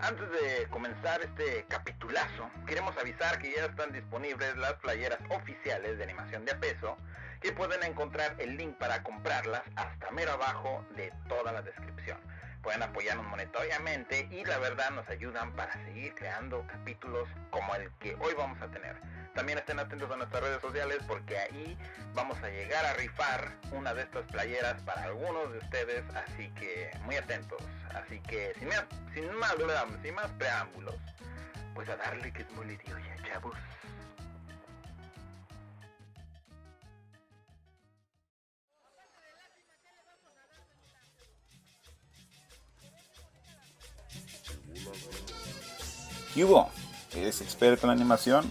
Antes de comenzar este capitulazo, queremos avisar que ya están disponibles las playeras oficiales de animación de a peso, que pueden encontrar el link para comprarlas hasta mero abajo de toda la descripción. Pueden apoyarnos monetariamente y la verdad nos ayudan para seguir creando capítulos como el que hoy vamos a tener. También estén atentos a nuestras redes sociales porque ahí vamos a llegar a rifar una de estas playeras para algunos de ustedes, así que muy atentos. Así que sin más, sin más, preámbulos, pues a darle que es muy ya, chavos. ¿Qué hubo? ¿Eres experto en animación?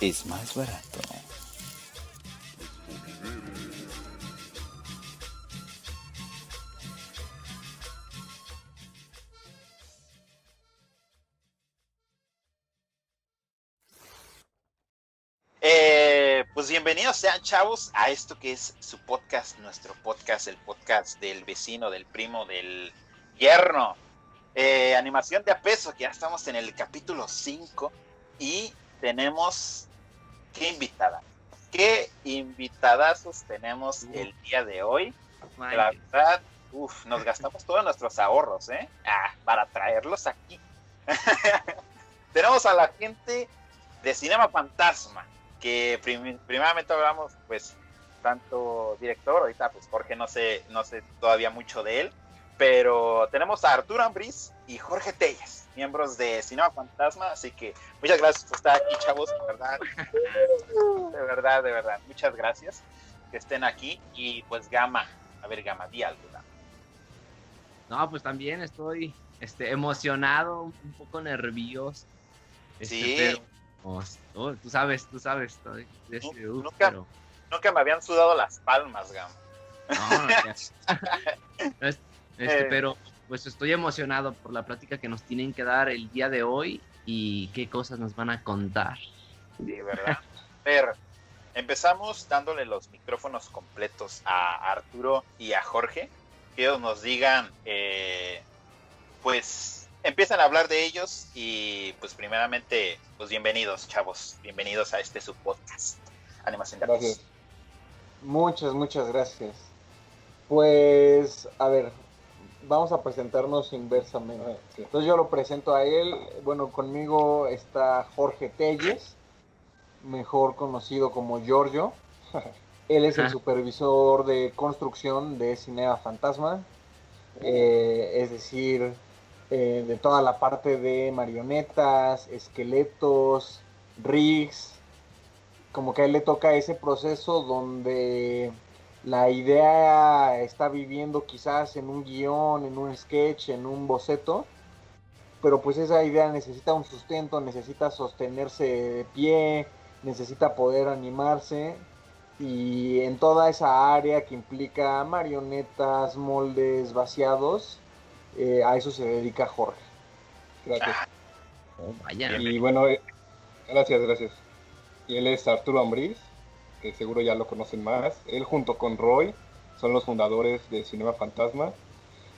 es más barato. Eh, pues bienvenidos sean chavos a esto que es su podcast, nuestro podcast, el podcast del vecino, del primo, del yerno. Eh, animación de a peso, que ya estamos en el capítulo 5 y tenemos qué invitada. Qué invitadazos tenemos el día de hoy. La verdad, uf, nos gastamos todos nuestros ahorros, ¿eh? Ah, para traerlos aquí. tenemos a la gente de Cinema Fantasma, que primeramente hablamos, pues, tanto director, ahorita pues Jorge no sé, no sé todavía mucho de él, pero tenemos a Arturo Ambriz y Jorge Telles, miembros de Cinema Fantasma, así que muchas gracias por estar aquí, chavos, de verdad. De verdad, de verdad. Muchas gracias que estén aquí. Y pues Gama, a ver Gama, di algo. No, pues también estoy este, emocionado, un poco nervioso. Este, sí. Pues, oh, tú sabes, tú sabes. Estoy, nunca, nunca me habían sudado las palmas, Gama. No, Este, eh. Pero pues estoy emocionado por la plática que nos tienen que dar el día de hoy y qué cosas nos van a contar. Sí, ¿verdad? Pero empezamos dándole los micrófonos completos a Arturo y a Jorge, que ellos nos digan, eh, pues empiezan a hablar de ellos y pues primeramente, pues bienvenidos chavos, bienvenidos a este su podcast, Animación de Gracias. Muchas, muchas gracias. Pues, a ver, vamos a presentarnos inversamente. Ah, Entonces yo lo presento a él. Bueno, conmigo está Jorge Telles, mejor conocido como Giorgio. Él es el supervisor de construcción de Cinea Fantasma, eh, es decir, eh, de toda la parte de marionetas, esqueletos, rigs. Como que a él le toca ese proceso donde la idea está viviendo quizás en un guion, en un sketch, en un boceto, pero pues esa idea necesita un sustento, necesita sostenerse de pie, necesita poder animarse y en toda esa área que implica marionetas, moldes, vaciados, eh, a eso se dedica Jorge. Gracias. Oh, y bueno, eh, gracias, gracias. Y él es Arturo Ambriz, que seguro ya lo conocen más. Él junto con Roy son los fundadores de Cinema Fantasma,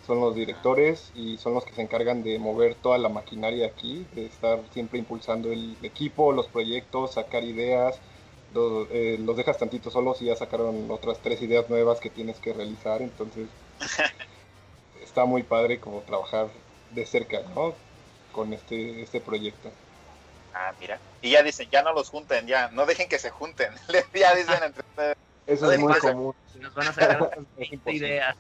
son los directores y son los que se encargan de mover toda la maquinaria aquí, de estar siempre impulsando el equipo, los proyectos, sacar ideas. Los, eh, los dejas tantito solos y ya sacaron otras tres ideas nuevas que tienes que realizar, entonces está muy padre como trabajar de cerca, ¿no? Con este, este proyecto. Ah, mira. Y ya dicen, ya no los junten, ya, no dejen que se junten. ya dicen entre ustedes. Eso es muy común. Nos van a sacar 20 ideas.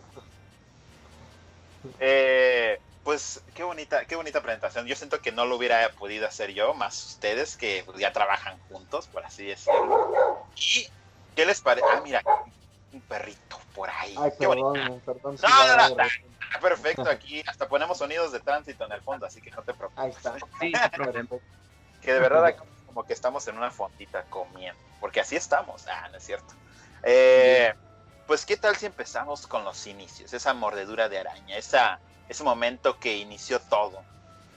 Eh, pues qué bonita, qué bonita presentación. Yo siento que no lo hubiera podido hacer yo, más ustedes que ya trabajan juntos, por así decirlo. ¿Y qué les parece? Ah, mira, un perrito por ahí. Ay, perdón, perdón. No, no, no, perfecto, aquí hasta ponemos sonidos de tránsito en el fondo, así que no te preocupes. Ahí está. Sí. Que de verdad como que estamos en una fondita comiendo, porque así estamos, ah, no es cierto. Eh, pues qué tal si empezamos con los inicios, esa mordedura de araña, esa, ese momento que inició todo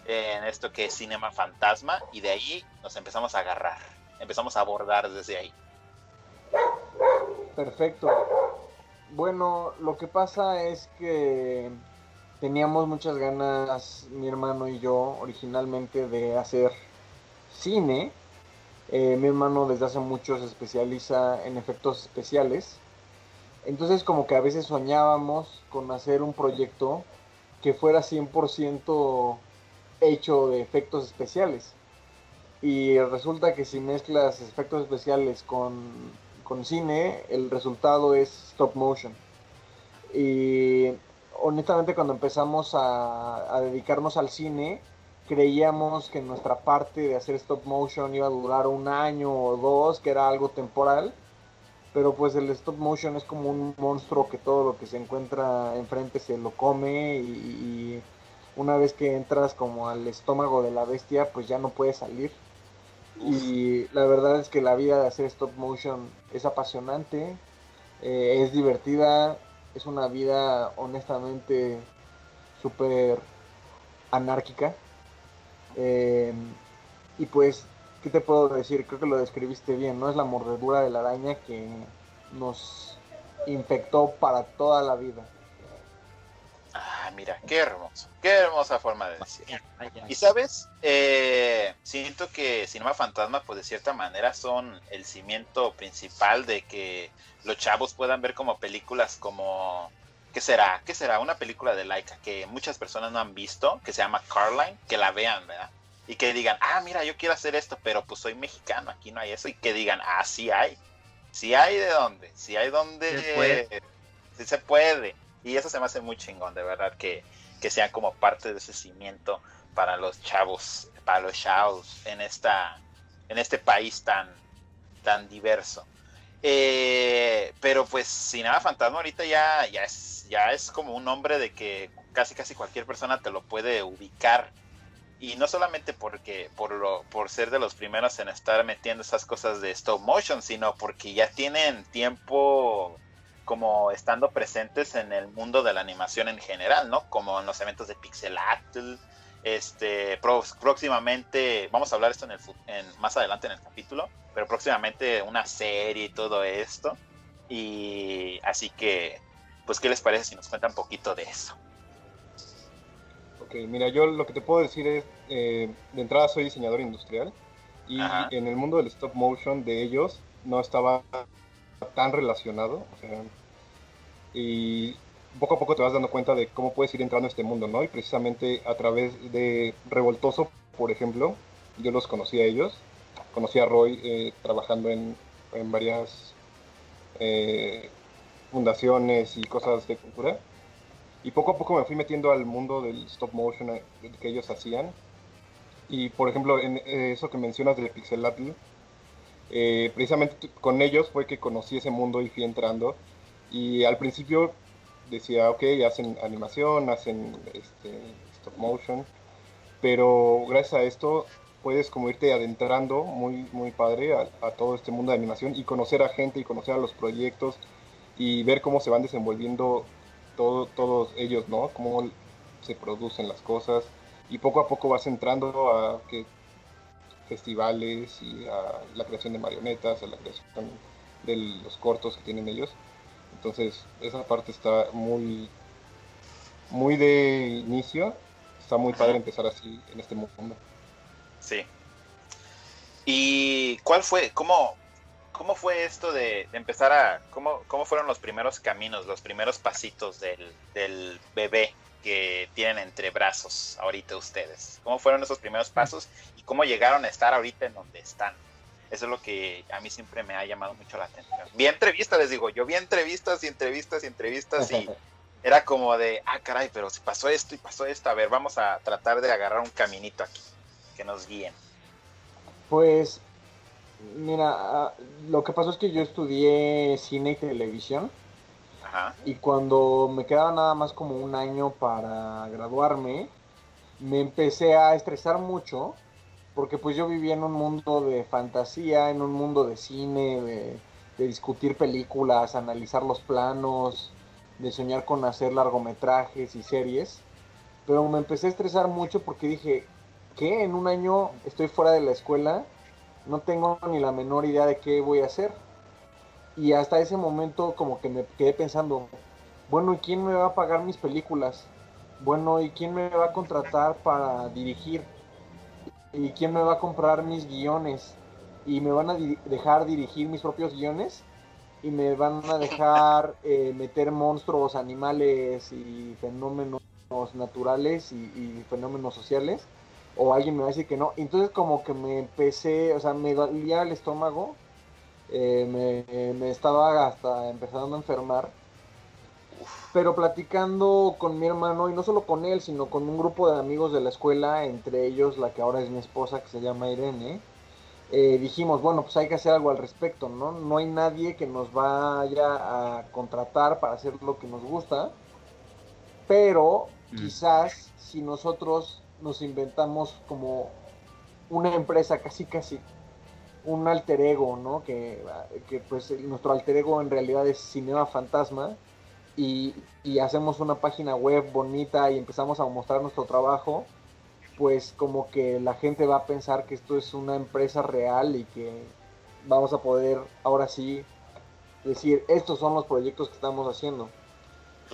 en esto que es Cinema Fantasma y de ahí nos empezamos a agarrar, empezamos a abordar desde ahí. Perfecto. Bueno, lo que pasa es que teníamos muchas ganas, mi hermano y yo, originalmente de hacer cine. Eh, mi hermano desde hace mucho se especializa en efectos especiales. Entonces como que a veces soñábamos con hacer un proyecto que fuera 100% hecho de efectos especiales. Y resulta que si mezclas efectos especiales con con cine, el resultado es stop motion. Y honestamente cuando empezamos a, dedicarnos al cine, creíamos que nuestra parte de hacer stop motion iba a durar un año o dos, que era algo temporal. Pero pues el stop motion es como un monstruo que todo lo que se encuentra enfrente se lo come y una vez que entras como al estómago de la bestia, pues ya no puede salir. Y la verdad es que la vida de hacer stop motion es apasionante, eh, es divertida, es una vida honestamente súper anárquica. Eh, y pues, ¿qué te puedo decir? Creo que lo describiste bien, ¿no? Es la mordedura de la araña que nos infectó para toda la vida. Ah, mira, qué hermoso, qué hermosa forma de decir. Y sabes, eh, siento que Cinema Fantasma, pues de cierta manera son el cimiento principal de que los chavos puedan ver como películas como, ¿qué será? ¿Qué será? Una película de Laika que muchas personas no han visto, que se llama Carline, que la vean, ¿verdad? Y que digan, ah, mira, yo quiero hacer esto, pero pues soy mexicano, aquí no hay eso. Y que digan, ah, sí hay. Sí hay de dónde, sí hay donde... Sí se puede. Y eso se me hace muy chingón, de verdad, que, que sean como parte de ese cimiento para los chavos, para los chavos en, esta, en este país tan, tan diverso. Eh, pero pues Cinema Fantasma ahorita ya, ya, es, ya es como un nombre de que casi casi cualquier persona te lo puede ubicar. Y no solamente porque por, lo, por ser de los primeros en estar metiendo esas cosas de stop motion, sino porque ya tienen tiempo como estando presentes en el mundo de la animación en general, ¿no? Como en los eventos de Pixelatl, este, próximamente, vamos a hablar esto en el, en, más adelante en el capítulo, pero próximamente una serie y todo esto. Y así que, pues, ¿qué les parece si nos cuentan un poquito de eso? Ok, mira, yo lo que te puedo decir es, eh, de entrada soy diseñador industrial y en el mundo del stop motion de ellos no estaba tan relacionado. y poco a poco te vas dando cuenta de cómo puedes ir entrando a este mundo, ¿no? Y precisamente a través de Revoltoso, por ejemplo, yo los conocí a ellos. Conocí a Roy eh, trabajando en, en varias eh, fundaciones y cosas de cultura. Y poco a poco me fui metiendo al mundo del stop motion eh, que ellos hacían. Y por ejemplo, en eso que mencionas del pixelatl, eh, precisamente con ellos fue que conocí ese mundo y fui entrando. Y al principio decía, ok, hacen animación, hacen este, stop motion, pero gracias a esto puedes como irte adentrando muy, muy padre a, todo este mundo de animación y conocer a gente y conocer a los proyectos y ver cómo se van desenvolviendo todo, todos ellos, ¿no? Cómo se producen las cosas y poco a poco vas entrando a que festivales y a la creación de marionetas, a la creación de los cortos que tienen ellos. Entonces, esa parte está muy, muy de inicio. Está muy padre empezar así en este mundo. Sí. ¿Y cuál fue, cómo, cómo fue esto de, empezar a, cómo, cómo fueron los primeros caminos, los primeros pasitos del, del bebé que tienen entre brazos ahorita ustedes? ¿Cómo fueron esos primeros pasos cómo llegaron a estar ahorita en donde están. Eso es lo que a mí siempre me ha llamado mucho la atención. Vi entrevistas, les digo, yo vi entrevistas y entrevistas y entrevistas y era como de, ah, caray, pero si pasó esto y pasó esto, a ver, vamos a tratar de agarrar un caminito aquí, que nos guíen. Pues, mira, lo que pasó es que yo estudié cine y televisión Y cuando me quedaba nada más como un año para graduarme, me empecé a estresar mucho porque pues yo vivía en un mundo de fantasía, en un mundo de cine, de, discutir películas, analizar los planos, de soñar con hacer largometrajes y series. Pero me empecé a estresar mucho porque dije, que en un año estoy fuera de la escuela, no tengo ni la menor idea de qué voy a hacer. Y hasta ese momento como que me quedé pensando, bueno, ¿y quién me va a pagar mis películas? Bueno, ¿y quién me va a contratar para dirigir? ¿Y quién me va a comprar mis guiones? ¿Y me van a dejar dirigir mis propios guiones? ¿Y me van a dejar eh, meter monstruos, animales y fenómenos naturales y fenómenos sociales? o alguien me va a decir que no. Entonces como que me empecé, o sea, me dolía el estómago, eh, me, estaba hasta empezando a enfermar. Pero platicando con mi hermano, y no solo con él, sino con un grupo de amigos de la escuela, entre ellos la que ahora es mi esposa, que se llama Irene, eh, dijimos, bueno, pues hay que hacer algo al respecto, ¿no? No hay nadie que nos vaya a contratar para hacer lo que nos gusta, pero mm. quizás si nosotros nos inventamos como una empresa casi casi un alter ego, ¿no? Que, pues nuestro alter ego en realidad es Cinema Fantasma y, hacemos una página web bonita y empezamos a mostrar nuestro trabajo, pues como que la gente va a pensar que esto es una empresa real y que vamos a poder ahora sí decir, estos son los proyectos que estamos haciendo.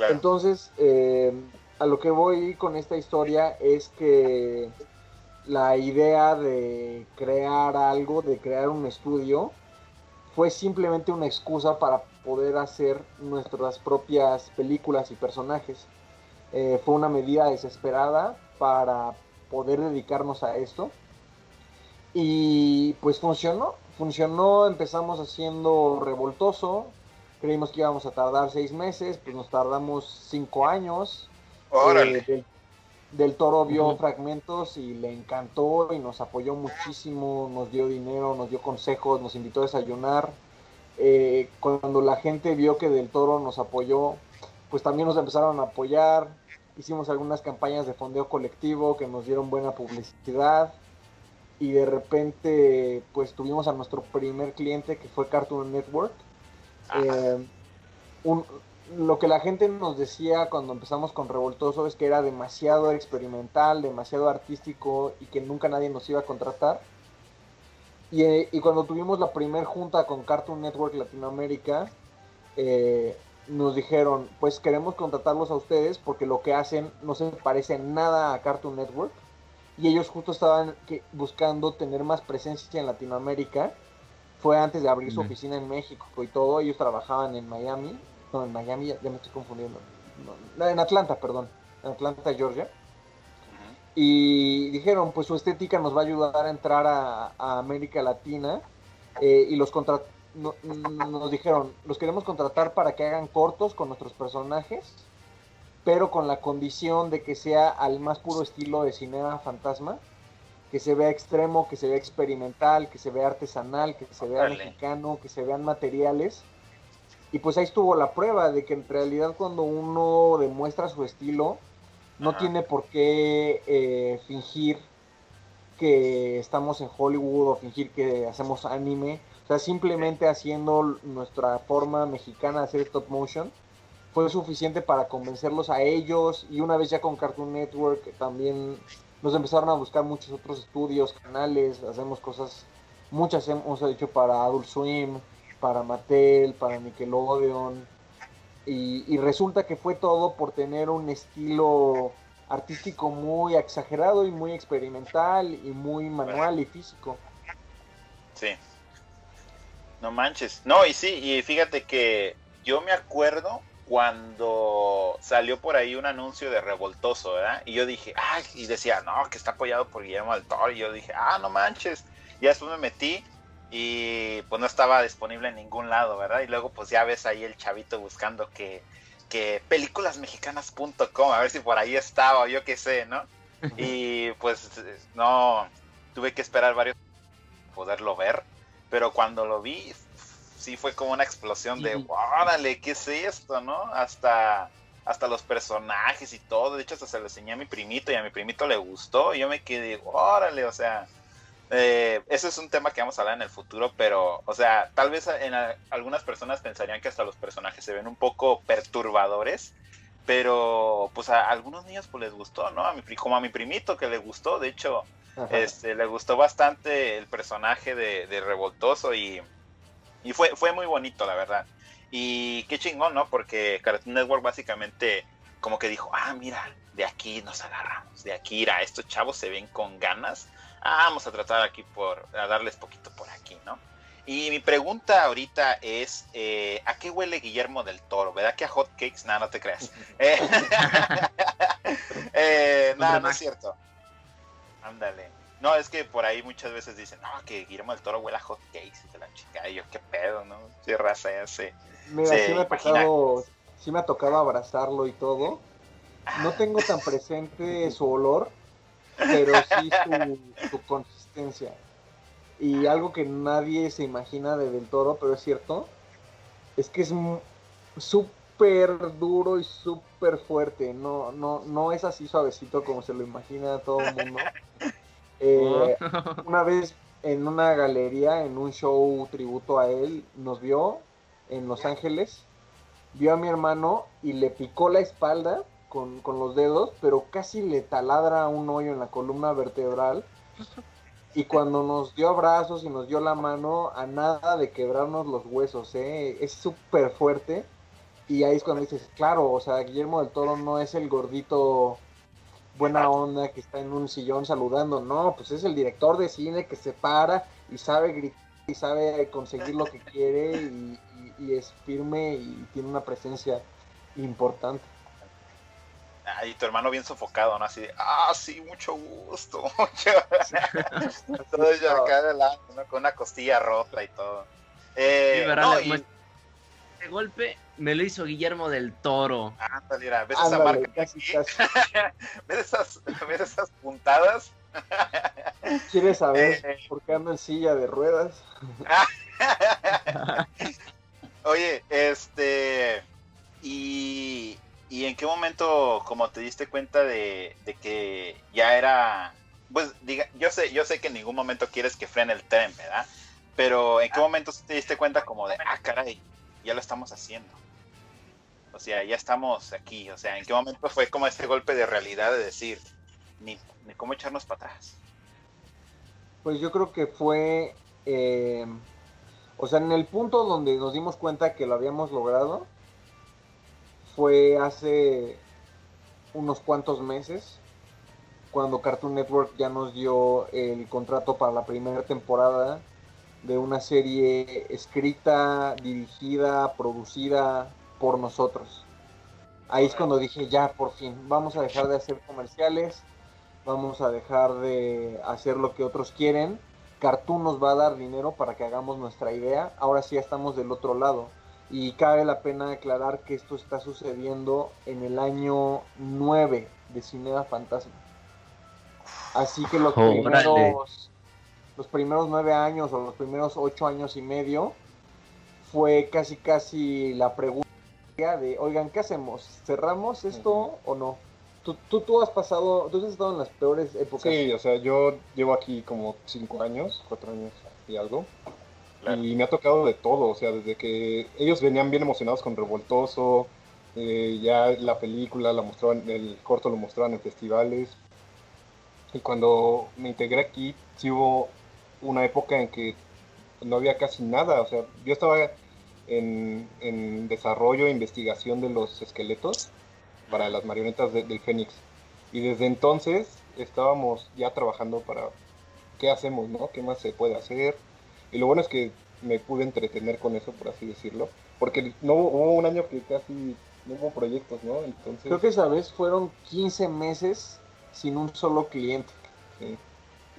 Entonces, eh, a lo que voy con esta historia es que la idea de crear algo, de crear un estudio, fue simplemente una excusa para poder hacer nuestras propias películas y personajes. Eh, fue una medida desesperada para poder dedicarnos a esto. Y pues funcionó, funcionó, empezamos haciendo revoltoso, creímos que íbamos a tardar seis meses, pues nos tardamos cinco años, eh, del, Toro vio fragmentos y le encantó y nos apoyó muchísimo, nos dio dinero, nos dio consejos, nos invitó a desayunar. Eh, cuando la gente vio que Del Toro nos apoyó, pues también nos empezaron a apoyar. Hicimos algunas campañas de fondeo colectivo que nos dieron buena publicidad. Y de repente, pues tuvimos a nuestro primer cliente que fue Cartoon Network. Eh, un, lo que la gente nos decía cuando empezamos con Revoltoso es que era demasiado experimental, demasiado artístico y que nunca nadie nos iba a contratar. Y, eh, cuando tuvimos la primera junta con Cartoon Network Latinoamérica, eh, nos dijeron, pues queremos contratarlos a ustedes porque lo que hacen no se parece nada a Cartoon Network. Y ellos justo estaban buscando tener más presencia en Latinoamérica. Fue antes de abrir su oficina en México y todo. Ellos trabajaban en Miami no, en Miami, ya, me estoy confundiendo. en Atlanta, perdón. En Atlanta, Georgia. Y dijeron, pues su estética nos va a ayudar a entrar a, América Latina. Eh, y los nos dijeron, los queremos contratar para que hagan cortos con nuestros personajes, pero con la condición de que sea al más puro estilo de cinema fantasma, que se vea extremo, que se vea experimental, que se vea artesanal, que se vea mexicano, que se vean materiales y pues ahí estuvo la prueba de que en realidad cuando uno demuestra su estilo, no tiene por qué eh, fingir que estamos en Hollywood o fingir que hacemos anime. O sea, simplemente haciendo nuestra forma mexicana de hacer stop motion fue suficiente para convencerlos a ellos. Y una vez ya con Cartoon Network también nos empezaron a buscar muchos otros estudios, canales, hacemos cosas, muchas hemos hecho para Adult Swim, para Mattel, para Nickelodeon. Y, resulta que fue todo por tener un estilo artístico muy exagerado y muy experimental y muy manual y físico. Sí. No manches. No, y sí, y fíjate que yo me acuerdo cuando salió por ahí un anuncio de Revoltoso, ¿verdad? Y yo dije, ay, y decía, no, que está apoyado por Guillermo del. Y yo dije, ah, no manches. Y después me metí y pues no estaba disponible en ningún lado, ¿verdad? Y luego pues ya ves ahí el chavito buscando que, que películasmexicanas.com, a ver si por ahí estaba, o yo qué sé, ¿no? Y pues no, tuve que esperar varios poderlo ver, pero cuando lo vi sí fue como una explosión de, órale, ¿qué es esto, no? Hasta, hasta los personajes y todo. De hecho, hasta se lo enseñé a mi primito y a mi primito le gustó. Y yo me quedé, órale, o sea, eh, ese es un tema que vamos a hablar en el futuro, pero, o sea, tal vez en algunas personas pensarían que hasta los personajes se ven un poco perturbadores, pero pues a algunos niños pues les gustó, ¿no? A mi, como a mi primito que le gustó, de hecho, este, le gustó bastante el personaje de, Revoltoso y, y fue, fue muy bonito, la verdad. Y qué chingón, ¿no? Porque Cartoon Network básicamente como que dijo, ah, mira, de aquí nos agarramos, de aquí, a estos chavos se ven con ganas ah, vamos a tratar aquí por, a darles poquito por aquí, ¿no? Y mi pregunta ahorita es, eh, ¿a qué huele Guillermo del Toro? ¿Verdad que a hot cakes? No, no te creas. eh, eh no, no es cierto. Ándale. No, es que por ahí muchas veces dicen, no, que Guillermo del Toro huele a hot cakes y la chica, y yo, qué pedo, ¿no? Sí, raza, ya sé. Mira, sí me, ha tocado, sí me ha tocado abrazarlo y todo. No tengo tan presente su olor, pero sí su, consistencia. Y algo que nadie se imagina de Del Toro, pero es cierto, es que es súper duro y súper fuerte. No, no, no es así suavecito como se lo imagina todo el mundo. Eh, una vez en una galería, en un show tributo a él, nos vio en Los Ángeles, vio a mi hermano y le picó la espalda con, los dedos, pero casi le taladra un hoyo en la columna vertebral. Y cuando nos dio abrazos y nos dio la mano, a nada de quebrarnos los huesos, ¿eh? es súper fuerte. Y ahí es cuando dices, claro, o sea, Guillermo del Toro no es el gordito buena onda que está en un sillón saludando, no, pues es el director de cine que se para y sabe gritar y sabe conseguir lo que quiere y es firme y tiene una presencia importante y tu hermano bien sofocado, ¿no? Así de, ah, sí, mucho gusto. todo ya acá adelante, ¿no? Con una costilla rota y todo. Eh, no, y... De golpe me lo hizo Guillermo del Toro. Ándale, mira, ¿ves esa marca? Casi, casi. ¿Ves, esas, ¿Ves esas puntadas? ¿Quieres saber eh, por qué ando en silla de ruedas? Oye, este. Y ¿Y en qué momento, como te diste cuenta de, que ya era, pues diga, yo sé, yo sé que en ningún momento quieres que frene el tren, ¿verdad? Pero ¿en qué ah. momento te diste cuenta como de, ah, caray, ya lo estamos haciendo? O sea, ya estamos aquí. O sea, ¿en qué momento fue como ese golpe de realidad de decir, ni, ni cómo echarnos para atrás? Pues yo creo que fue, eh, o sea, en el punto donde nos dimos cuenta que lo habíamos logrado, fue hace unos cuantos meses, cuando Cartoon Network ya nos dio el contrato para la primera temporada de una serie escrita, dirigida, producida por nosotros. Ahí es cuando dije, ya, por fin, vamos a dejar de hacer comerciales, vamos a dejar de hacer lo que otros quieren. Cartoon nos va a dar dinero para que hagamos nuestra idea. Ahora sí ya estamos del otro lado. Y cabe la pena aclarar que esto está sucediendo en el año 9 de Cinema Fantasma. Así que los primeros, los primeros nueve años o los primeros ocho años y medio fue casi casi la pregunta de, oigan, ¿qué hacemos? ¿Cerramos esto o no? ¿Tú, tú, tú, has pasado, tú has estado en las peores épocas. Sí, o sea, yo llevo aquí como cinco años, cuatro años y algo. Y me ha tocado de todo, o sea, desde que ellos venían bien emocionados con Revoltoso, eh, ya la película la mostraban, el corto lo mostraban en festivales. Y cuando me integré aquí, sí hubo una época en que no había casi nada, o sea, yo estaba en, en desarrollo e investigación de los esqueletos para las marionetas del Fénix. Y desde entonces estábamos ya trabajando para qué hacemos, ¿no? ¿Qué más se puede hacer? Y lo bueno es que me pude entretener con eso, por así decirlo. Porque no hubo un año que casi no hubo proyectos, ¿no? Entonces... Creo que esa vez fueron 15 meses sin un solo cliente.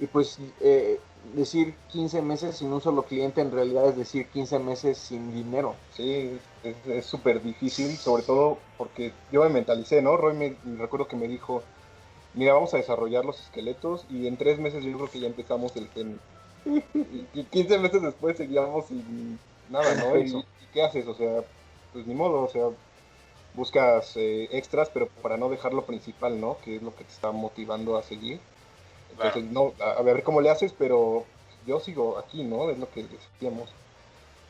Y pues eh, decir 15 meses sin un solo cliente en realidad es decir 15 meses sin dinero. Sí, es súper difícil, sobre todo porque yo me mentalicé, ¿no? Roy me, recuerdo que me dijo, mira, vamos a desarrollar los esqueletos y en tres meses yo creo que ya empezamos el, y 15 meses después seguíamos sin nada, ¿no? ¿Y, qué haces? O sea, pues ni modo, o sea, buscas eh, extras, pero para no dejar lo principal, ¿no? Que es lo que te está motivando a seguir. Entonces, no, a, ver cómo le haces, pero yo sigo aquí, ¿no? Es lo que decíamos.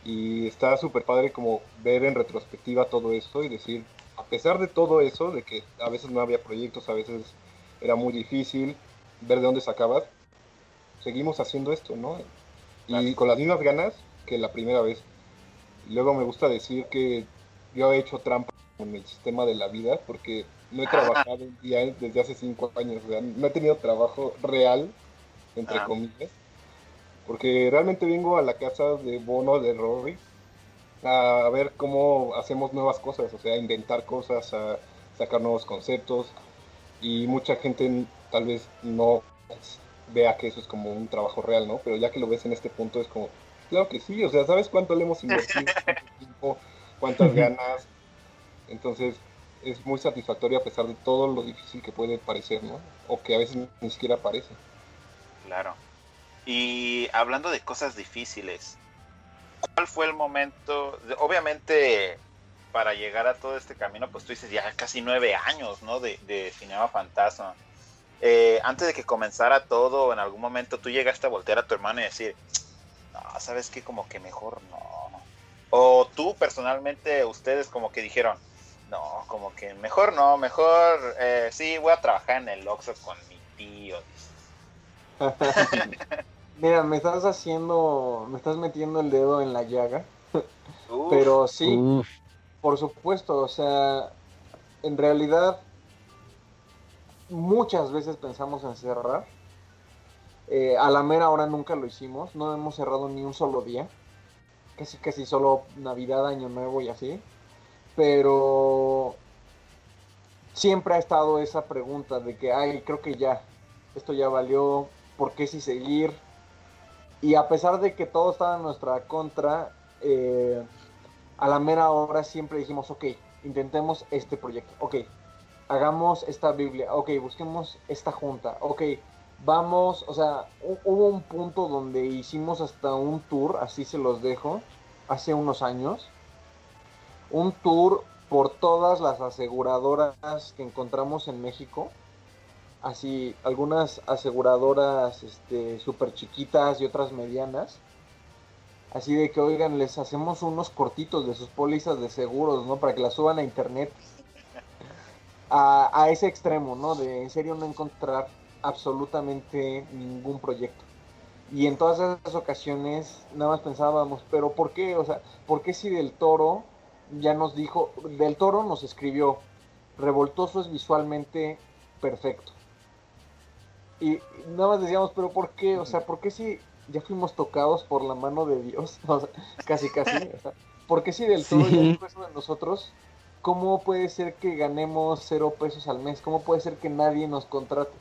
Y está súper padre como ver en retrospectiva todo esto y decir, a pesar de todo eso, de que a veces no había proyectos, a veces era muy difícil ver de dónde sacabas, seguimos haciendo esto, ¿no? Y con las mismas ganas que la primera vez. Luego me gusta decir que yo he hecho trampa en el sistema de la vida porque no he trabajado un día desde hace cinco años, o sea, no he tenido trabajo real, entre ah. comillas, porque realmente vengo a la casa de Bono de Rory a ver cómo hacemos nuevas cosas, o sea, inventar cosas, a sacar nuevos conceptos y mucha gente tal vez no vea que eso es como un trabajo real, ¿no? Pero ya que lo ves en este punto es como, claro que sí, o sea, ¿sabes cuánto le hemos invertido? ¿Cuánto tiempo? ¿Cuántas ganas? Entonces, es muy satisfactorio a pesar de todo lo difícil que puede parecer, ¿no? O que a veces ni siquiera parece. Claro. Y hablando de cosas difíciles, ¿cuál fue el momento? Obviamente, para llegar a todo este camino, pues tú dices ya casi nueve años, ¿no? De, de Cinema Fantasma. Eh, antes de que comenzara todo, en algún momento tú llegaste a voltear a tu hermano y decir, no, sabes que como que mejor no. O tú personalmente, ustedes como que dijeron, no, como que mejor no, mejor eh, sí, voy a trabajar en el Oxxo con mi tío. Mira, me estás haciendo, me estás metiendo el dedo en la llaga. Pero sí, por supuesto, o sea, en realidad muchas veces pensamos en cerrar. Eh, a la mera hora nunca lo hicimos, no hemos cerrado ni un solo día. Casi casi solo Navidad, Año Nuevo y así. Pero siempre ha estado esa pregunta de que, ay, creo que ya, esto ya valió, ¿por qué si seguir? Y a pesar de que todo estaba en nuestra contra, eh, a la mera hora siempre dijimos, ok, intentemos este proyecto, ok, hagamos esta Biblia, ok, busquemos esta junta, ok, vamos, o sea, hubo un punto donde hicimos hasta un tour, así se los dejo, hace unos años, un tour por todas las aseguradoras que encontramos en México, así algunas aseguradoras este súper chiquitas y otras medianas, así de que oigan, les hacemos unos cortitos de sus pólizas de seguros, ¿no? Para que las suban a internet a, ese extremo, ¿no? De en serio no encontrar absolutamente ningún proyecto. Y en todas esas ocasiones nada más pensábamos, pero ¿por qué? O sea, ¿por qué si Del Toro ya nos dijo, Del Toro nos escribió, Revoltoso es visualmente perfecto? Y nada más decíamos, pero ¿por qué? O sea, ¿por qué si ya fuimos tocados por la mano de Dios? O sea, casi, casi. O sea, ¿Por qué si Del Toro ya dijo eso de nosotros? ¿Cómo puede ser que ganemos cero pesos al mes? ¿Cómo puede ser que nadie nos contrate?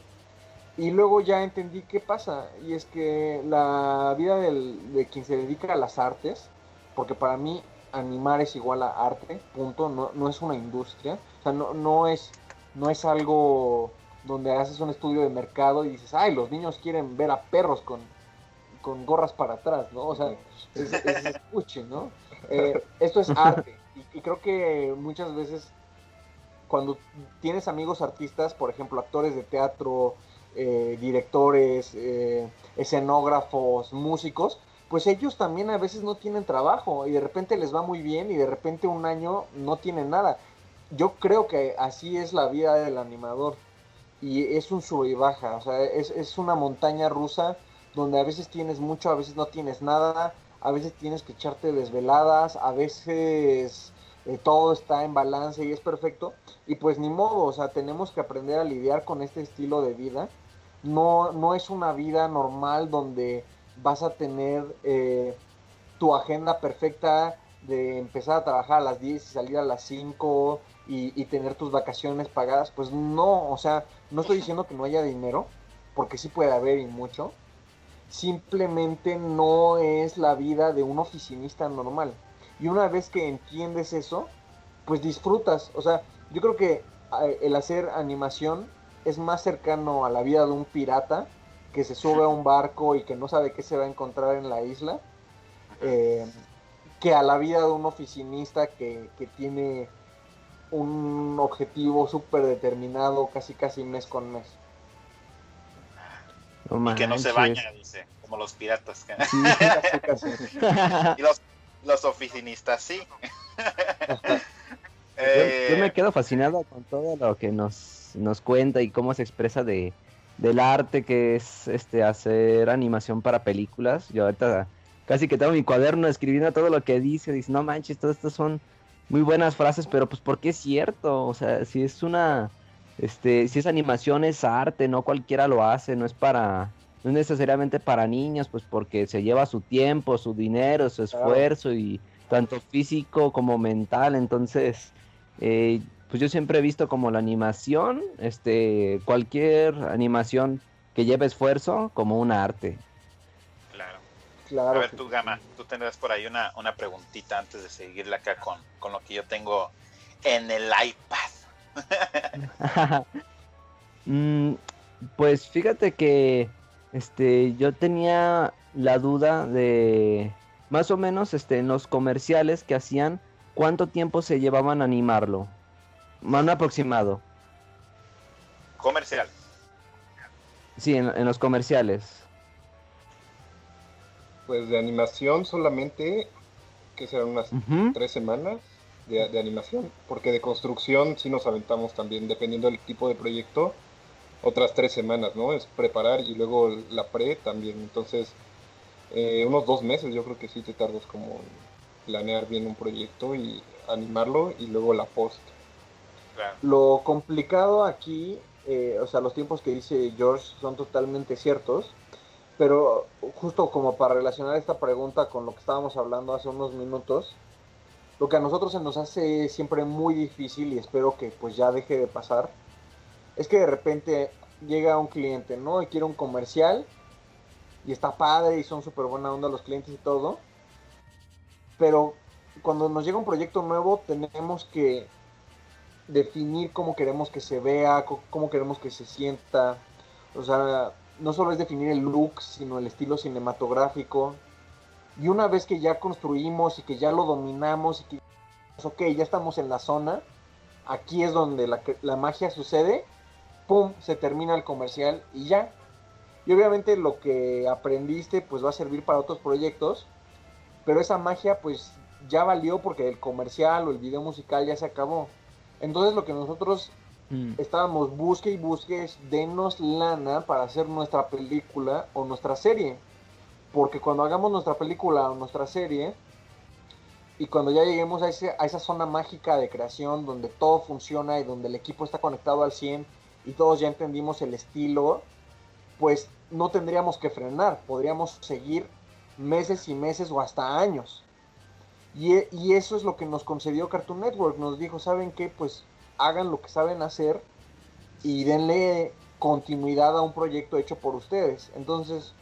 Y luego ya entendí qué pasa, y es que la vida de quien se dedica a las artes, porque para mí animar es igual a arte, punto, no, es una industria, o sea, no, no, es, no es algo donde haces un estudio de mercado y dices, ay, los niños quieren ver a perros con, con gorras para atrás, ¿no? O sea, es, escuche, ¿no? Eh, esto es arte y, creo que muchas veces cuando tienes amigos artistas, por ejemplo, actores de teatro, eh, directores, eh, escenógrafos, músicos, pues ellos también a veces no tienen trabajo y de repente les va muy bien y de repente un año no tienen nada. Yo creo que así es la vida del animador y es un sub y baja, o sea, es, es una montaña rusa donde a veces tienes mucho, a veces no tienes nada, a veces tienes que echarte desveladas, a veces eh, todo está en balance y es perfecto. Y pues ni modo, o sea, tenemos que aprender a lidiar con este estilo de vida. No, no es una vida normal donde vas a tener eh, tu agenda perfecta de empezar a trabajar a las 10 y salir a las 5 y, y, tener tus vacaciones pagadas. Pues no, o sea, no estoy diciendo que no haya dinero, porque sí puede haber y mucho, simplemente no es la vida de un oficinista normal. Y una vez que entiendes eso, pues disfrutas. O sea, yo creo que eh, el hacer animación es más cercano a la vida de un pirata que se sube a un barco y que no sabe qué se va a encontrar en la isla, eh, que a la vida de un oficinista que, que tiene un objetivo súper determinado casi casi mes con mes. Y que no se baña, dice, como los piratas. y los, los oficinistas, sí. yo, me quedo fascinado con todo lo que nos, nos cuenta y cómo se expresa de, del arte que es este hacer animación para películas. Yo ahorita casi que tengo mi cuaderno escribiendo todo lo que dice, dice, no manches, todo esto son muy buenas frases, pero pues porque es cierto, o sea, si es una, este, si es animación es arte, no cualquiera lo hace, no es para, no es necesariamente para niños, pues porque se lleva su tiempo, su dinero, su esfuerzo y tanto físico como mental, entonces, eh, pues yo siempre he visto como la animación, este, cualquier animación que lleve esfuerzo como un arte. A ver, tú, Gama, tú tendrás por ahí una, una preguntita antes de seguirle acá con, con lo que yo tengo en el iPad. Mm, pues fíjate que este yo tenía la duda de más o menos este en los comerciales que hacían cuánto tiempo se llevaban a animarlo. Más aproximado. Comercial. Sí, en los comerciales pues de animación solamente, que serán unas tres semanas de, animación, porque de construcción sí nos aventamos también, dependiendo del tipo de proyecto, otras tres semanas, ¿no? Es preparar y luego la pre también, entonces eh, unos dos meses yo creo que sí te tardas como planear bien un proyecto y animarlo y luego la post. Lo complicado aquí, eh, o sea, los tiempos que dice George son totalmente ciertos, pero justo como para relacionar esta pregunta con lo que estábamos hablando hace unos minutos, lo que a nosotros se nos hace siempre muy difícil y espero que pues ya deje de pasar, es que de repente llega un cliente, ¿no? Y quiere un comercial y está padre y son súper buena onda los clientes y todo, pero cuando nos llega un proyecto nuevo tenemos que definir cómo queremos que se vea, cómo queremos que se sienta, o sea, no solo es definir el look, sino el estilo cinematográfico. Y una vez que ya construimos y que ya lo dominamos y que, ok, ya estamos en la zona, aquí es donde la, magia sucede, ¡pum!, se termina el comercial y ya. Y obviamente lo que aprendiste pues va a servir para otros proyectos, pero esa magia pues ya valió porque el comercial o el video musical ya se acabó. Entonces lo que nosotros Mm. Estábamos busque y busque, denos lana para hacer nuestra película o nuestra serie. Porque cuando hagamos nuestra película o nuestra serie, y cuando ya lleguemos a, a esa zona mágica de creación donde todo funciona y donde el equipo está conectado al 100 y todos ya entendimos el estilo, pues no tendríamos que frenar, podríamos seguir meses y meses o hasta años. Y, y, eso es lo que nos concedió Cartoon Network. Nos dijo, ¿saben qué? Pues hagan lo que saben hacer y denle continuidad a un proyecto hecho por ustedes. Entonces,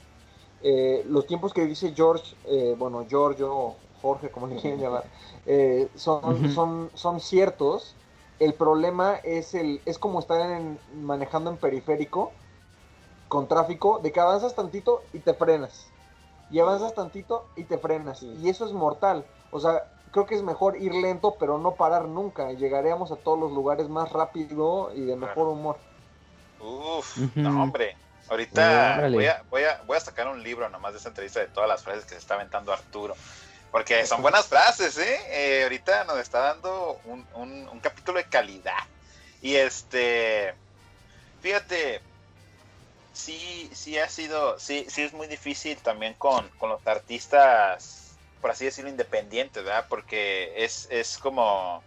eh, los tiempos que dice George, eh, bueno, George o Jorge, como le quieren llamar, eh, son, son, son ciertos. El problema es, el, es como estar manejando en periférico con tráfico, de que avanzas tantito y te frenas. Y avanzas tantito y te frenas. Y eso es mortal. O sea, creo que es mejor ir lento, pero no parar nunca. Llegaríamos a todos los lugares más rápido y de mejor humor. Uf, no, hombre. Ahorita voy a, voy, a, voy a sacar un libro nomás de esa entrevista de todas las frases que se está aventando Arturo. Porque son buenas frases, ¿eh? eh ahorita nos está dando un, un, capítulo de calidad. Y este, fíjate, sí, sí ha sido, sí, sí es muy difícil también con, con los artistas por así decirlo, independiente, ¿verdad? Porque es, es como,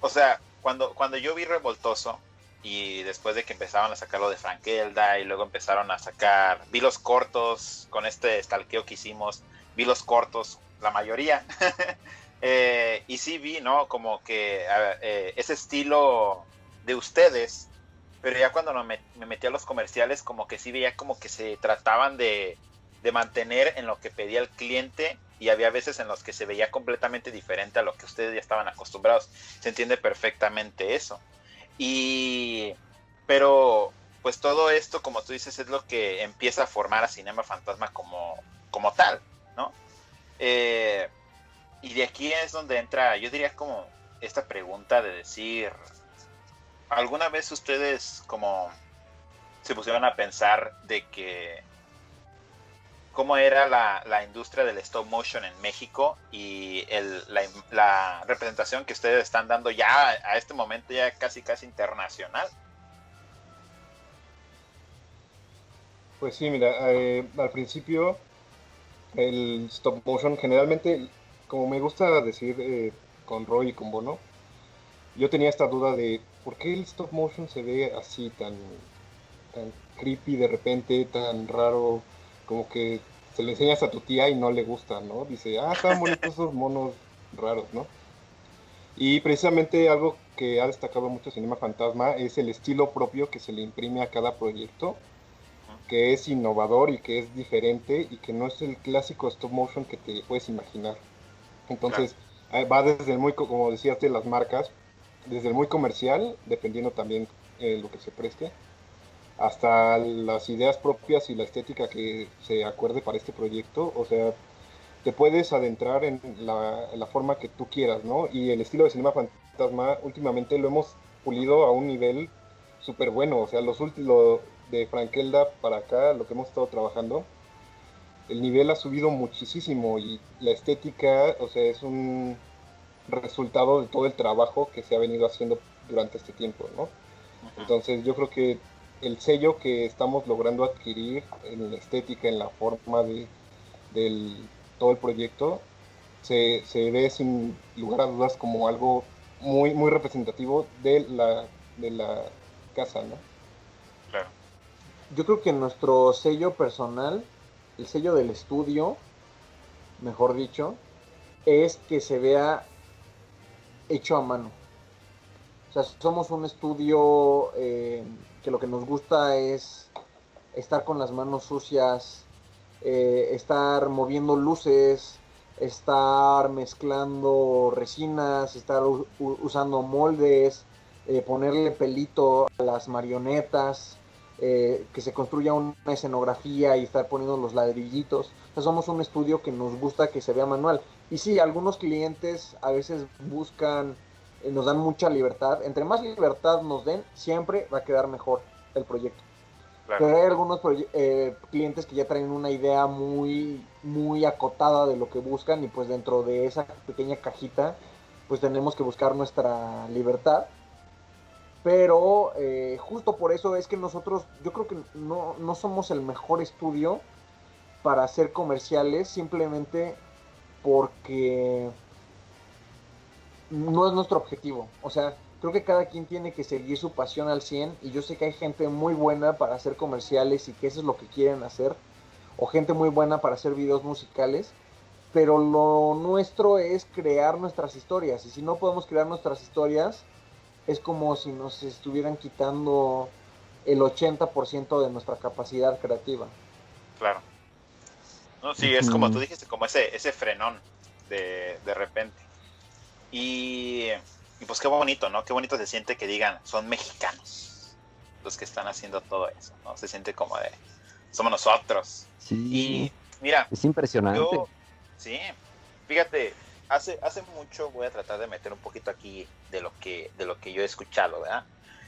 o sea, cuando, cuando yo vi Revoltoso y después de que empezaron a sacarlo de Frankelda y luego empezaron a sacar, vi los cortos con este stalkeo que hicimos, vi los cortos, la mayoría, eh, y sí vi, ¿no? Como que eh, ese estilo de ustedes, pero ya cuando me, me metí a los comerciales, como que sí veía como que se trataban de, de mantener en lo que pedía el cliente y había veces en los que se veía completamente diferente a lo que ustedes ya estaban acostumbrados. Se entiende perfectamente eso. Y pero pues todo esto, como tú dices, es lo que empieza a formar a Cinema Fantasma como, como tal, ¿no? Eh, y de aquí es donde entra, yo diría como esta pregunta de decir, ¿alguna vez ustedes como se pusieron a pensar de que cómo era la, industria del stop motion en México y la, representación que ustedes están dando ya a este momento ya casi casi internacional. Pues sí, mira, eh, al principio el stop motion generalmente, como me gusta decir eh, con Roy y con Bono, yo tenía esta duda de por qué el stop motion se ve así tan, tan creepy de repente, tan raro, como que se lo enseñas a tu tía y no le gusta, ¿no? Dice, ah, están bonitos esos monos raros, ¿no? Y precisamente algo que ha destacado mucho Cinema Fantasma es el estilo propio que se le imprime a cada proyecto, que es innovador y que es diferente y que no es el clásico stop motion que te puedes imaginar. Entonces, va desde el muy, como decías, de las marcas, desde el muy comercial, dependiendo también eh, lo que se preste, hasta las ideas propias y la estética que se acuerde para este proyecto. O sea, te puedes adentrar en la, forma que tú quieras, ¿no? Y el estilo de Cinema Fantasma últimamente lo hemos pulido a un nivel súper bueno. O sea, los últimos de Frankelda para acá, lo que hemos estado trabajando, el nivel ha subido muchísimo y la estética, o sea, es un resultado de todo el trabajo que se ha venido haciendo durante este tiempo, ¿no? Entonces yo creo que el sello que estamos logrando adquirir en la estética, en la forma de del, todo el proyecto, se, se, ve sin lugar a dudas como algo muy, muy representativo de la, de la casa, ¿no? Claro. Yo creo que nuestro sello personal, el sello del estudio, mejor dicho, es que se vea hecho a mano. O sea, somos un estudio eh, que lo que nos gusta es estar con las manos sucias, eh, estar moviendo luces, estar mezclando resinas, estar usando moldes, eh, ponerle pelito a las marionetas, que se construya una escenografía y estar poniendo los ladrillitos. somos un estudio que nos gusta que se vea manual. Y sí, algunos clientes a veces buscan nos dan mucha libertad. Entre más libertad nos den, siempre va a quedar mejor el proyecto. Pero hay algunos eh, clientes que ya traen una idea muy, muy acotada de lo que buscan y pues dentro de esa pequeña cajita pues tenemos que buscar nuestra libertad. Pero eh, justo por eso es que nosotros, yo creo que no, no somos el mejor estudio para hacer comerciales, simplemente porque no es nuestro objetivo. O sea, creo que cada quien tiene que seguir su pasión al 100 y yo sé que hay gente muy buena para hacer comerciales y que eso es lo que quieren hacer. O gente muy buena para hacer videos musicales. Pero lo nuestro es crear nuestras historias. Y si no podemos crear nuestras historias, es como si nos estuvieran quitando el 80% de nuestra capacidad creativa. Claro. No, sí, es como tú dijiste, como ese, ese frenón de, de repente. Y, pues qué bonito, ¿no? Qué bonito se siente que digan, son mexicanos los que están haciendo todo eso, ¿no? Se siente como de, somos nosotros. Sí. Y mira, es impresionante. sí, fíjate, hace, hace mucho voy a tratar de meter un poquito aquí de lo que, de lo que yo he escuchado, ¿verdad?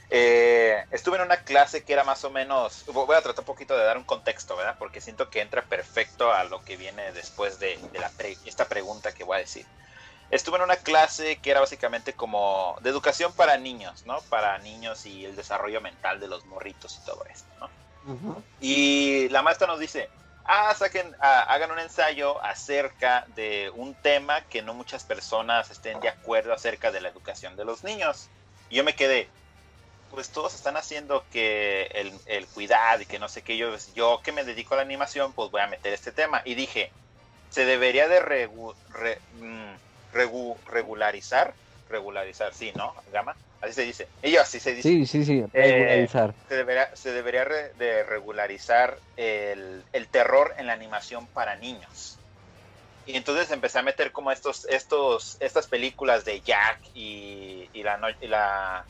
Eh, estuve en una clase que era más o menos, voy a tratar un poquito de dar un contexto, ¿verdad? Porque siento que entra perfecto a lo que viene después de, la esta pregunta que voy a decir estuve en una clase que era básicamente como de educación para niños, ¿no? Para niños y el desarrollo mental de los morritos y todo esto, ¿no? Y la maestra nos dice, ah, saquen, ah, hagan un ensayo acerca de un tema que no muchas personas estén de acuerdo acerca de la educación de los niños. Y yo me quedé, pues todos están haciendo que el, el cuidado y que no sé qué, yo, yo que me dedico a la animación, pues voy a meter este tema. Y dije, se debería de regu, mm, regularizar, regularizar, sí, ¿no? Gama, así se dice. Ellos así se dice. Sí, sí, sí, eh, regularizar. se debería, se debería de regularizar el, el, terror en la animación para niños. Y entonces empecé a meter como estos, estos, estas películas de Jack y, y la, y la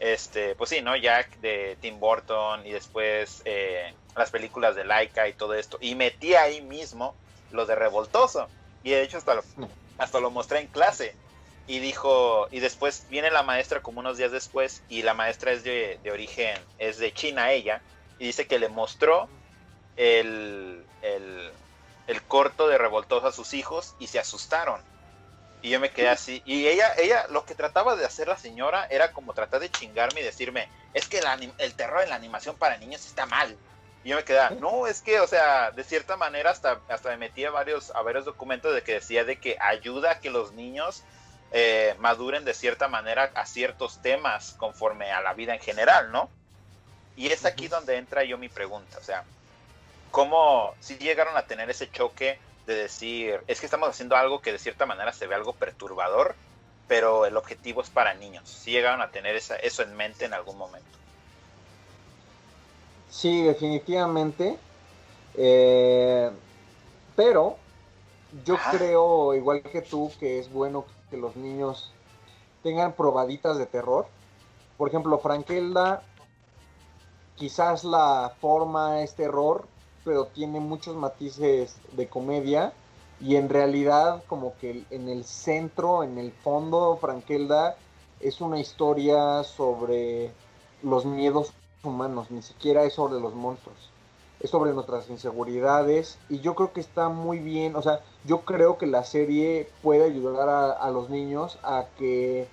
este, pues sí, ¿no? Jack de Tim Burton y después eh, las películas de Laika y todo esto. Y metí ahí mismo lo de Revoltoso. Y de hecho hasta lo, hasta lo mostré en clase. Y dijo, y después viene la maestra como unos días después, y la maestra es de, origen, es de China ella, y dice que le mostró el, el, el corto de Revoltoso a sus hijos y se asustaron. Y yo me quedé así. Y ella, ella, lo que trataba de hacer la señora era como tratar de chingarme y decirme, es que el, terror en la animación para niños está mal. Y yo me quedaba, no, es que, o sea, de cierta manera hasta, hasta me metí a varios, a varios documentos de que decía de que ayuda a que los niños eh, maduren de cierta manera a ciertos temas conforme a la vida en general, ¿no? Y es aquí donde entra yo mi pregunta, o sea, ¿cómo si llegaron a tener ese choque de decir, es que estamos haciendo algo que de cierta manera se ve algo perturbador, pero el objetivo es para niños. Si llegaron a tener esa, eso en mente en algún momento. Sí, definitivamente. Eh, pero yo creo, igual que tú, que es bueno que los niños tengan probaditas de terror. Por ejemplo, Frankelda, quizás la forma es terror, pero tiene muchos matices de comedia y en realidad como que en el centro, en el fondo, Frankelda es una historia sobre los miedos humanos, ni siquiera es sobre los monstruos, es sobre nuestras inseguridades y yo creo que está muy bien, o sea, yo creo que la serie puede ayudar a, los niños a que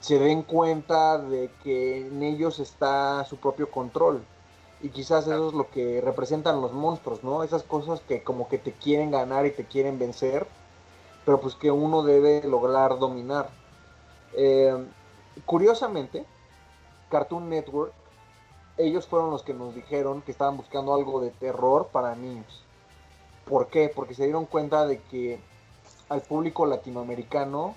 se den cuenta de que en ellos está su propio control y quizás eso es lo que representan los monstruos, ¿no? Esas cosas que como que te quieren ganar y te quieren vencer, pero pues que uno debe lograr dominar. Eh, curiosamente, Cartoon Network, ellos fueron los que nos dijeron que estaban buscando algo de terror para niños. ¿Por qué? Porque se dieron cuenta de que al público latinoamericano,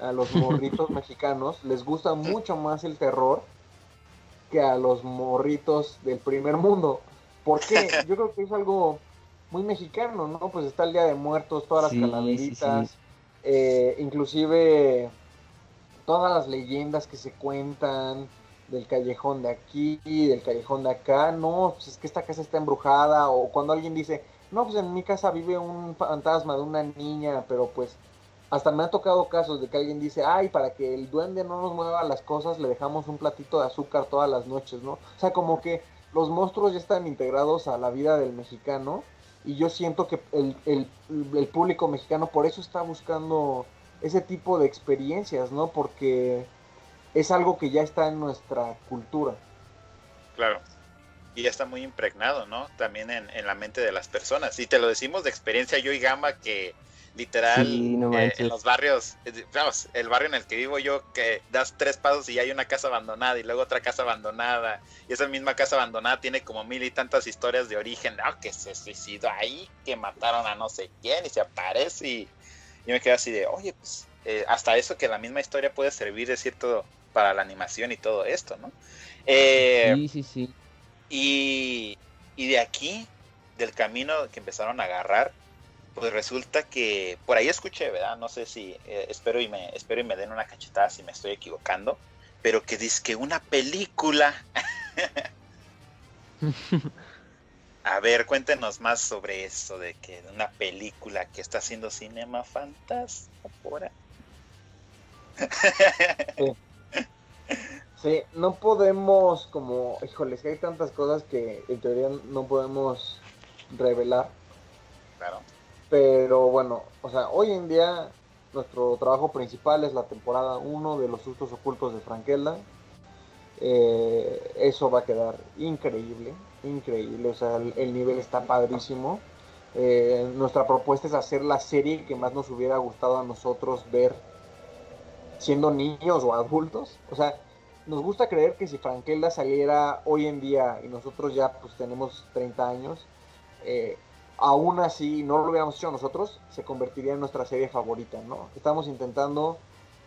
a los morritos mexicanos, les gusta mucho más el terror que a los morritos del primer mundo. ¿Por qué? Yo creo que es algo muy mexicano, ¿no? Pues está el Día de Muertos, todas las calaveritas, eh, inclusive todas las leyendas que se cuentan del callejón de aquí, del callejón de acá, no, pues es que esta casa está embrujada, o cuando alguien dice, no, pues en mi casa vive un fantasma de una niña, pero pues hasta me ha tocado casos de que alguien dice, ay, para que el duende no nos mueva las cosas, le dejamos un platito de azúcar todas las noches, ¿no? O sea, como que los monstruos ya están integrados a la vida del mexicano y yo siento que el, el, público mexicano por eso está buscando ese tipo de experiencias, ¿no? Porque es algo que ya está en nuestra cultura. Claro. Y ya está muy impregnado, ¿no? También en, en la mente de las personas. Y te lo decimos de experiencia yo y Gama que Literal, eh, en los barrios, eh, vamos, el barrio en el que vivo yo, que das tres pasos y hay una casa abandonada y luego otra casa abandonada, y esa misma casa abandonada tiene como mil y tantas historias de origen, ah, que se suicidó ahí, que mataron a no sé quién y se aparece y yo me quedo así de, oye, pues eh, hasta eso que la misma historia puede servir de cierto para la animación y todo esto, ¿no? sí, sí, sí. Y, y de aquí, del camino que empezaron a agarrar, pues resulta que por ahí escuché, ¿verdad? No sé si eh, espero y me espero y me den una cachetada si me estoy equivocando, pero que dice que una película. A ver, cuéntenos más sobre eso de que una película que está haciendo Cinema Fantasma por ahí. Sí. no podemos como, híjoles, que hay tantas cosas que en teoría no podemos revelar. Claro. Pero bueno, o sea, hoy en día nuestro trabajo principal es la temporada 1 de los sustos ocultos de Frankelda. Eh, eso va a quedar increíble, increíble, o sea, el, nivel está padrísimo. Eh, nuestra propuesta es hacer la serie que más nos hubiera gustado a nosotros ver siendo niños o adultos. O sea, nos gusta creer que si Frankelda saliera hoy en día y nosotros ya pues tenemos 30 años, eh, aún así no lo hubiéramos hecho nosotros, se convertiría en nuestra serie favorita, ¿no? Estamos intentando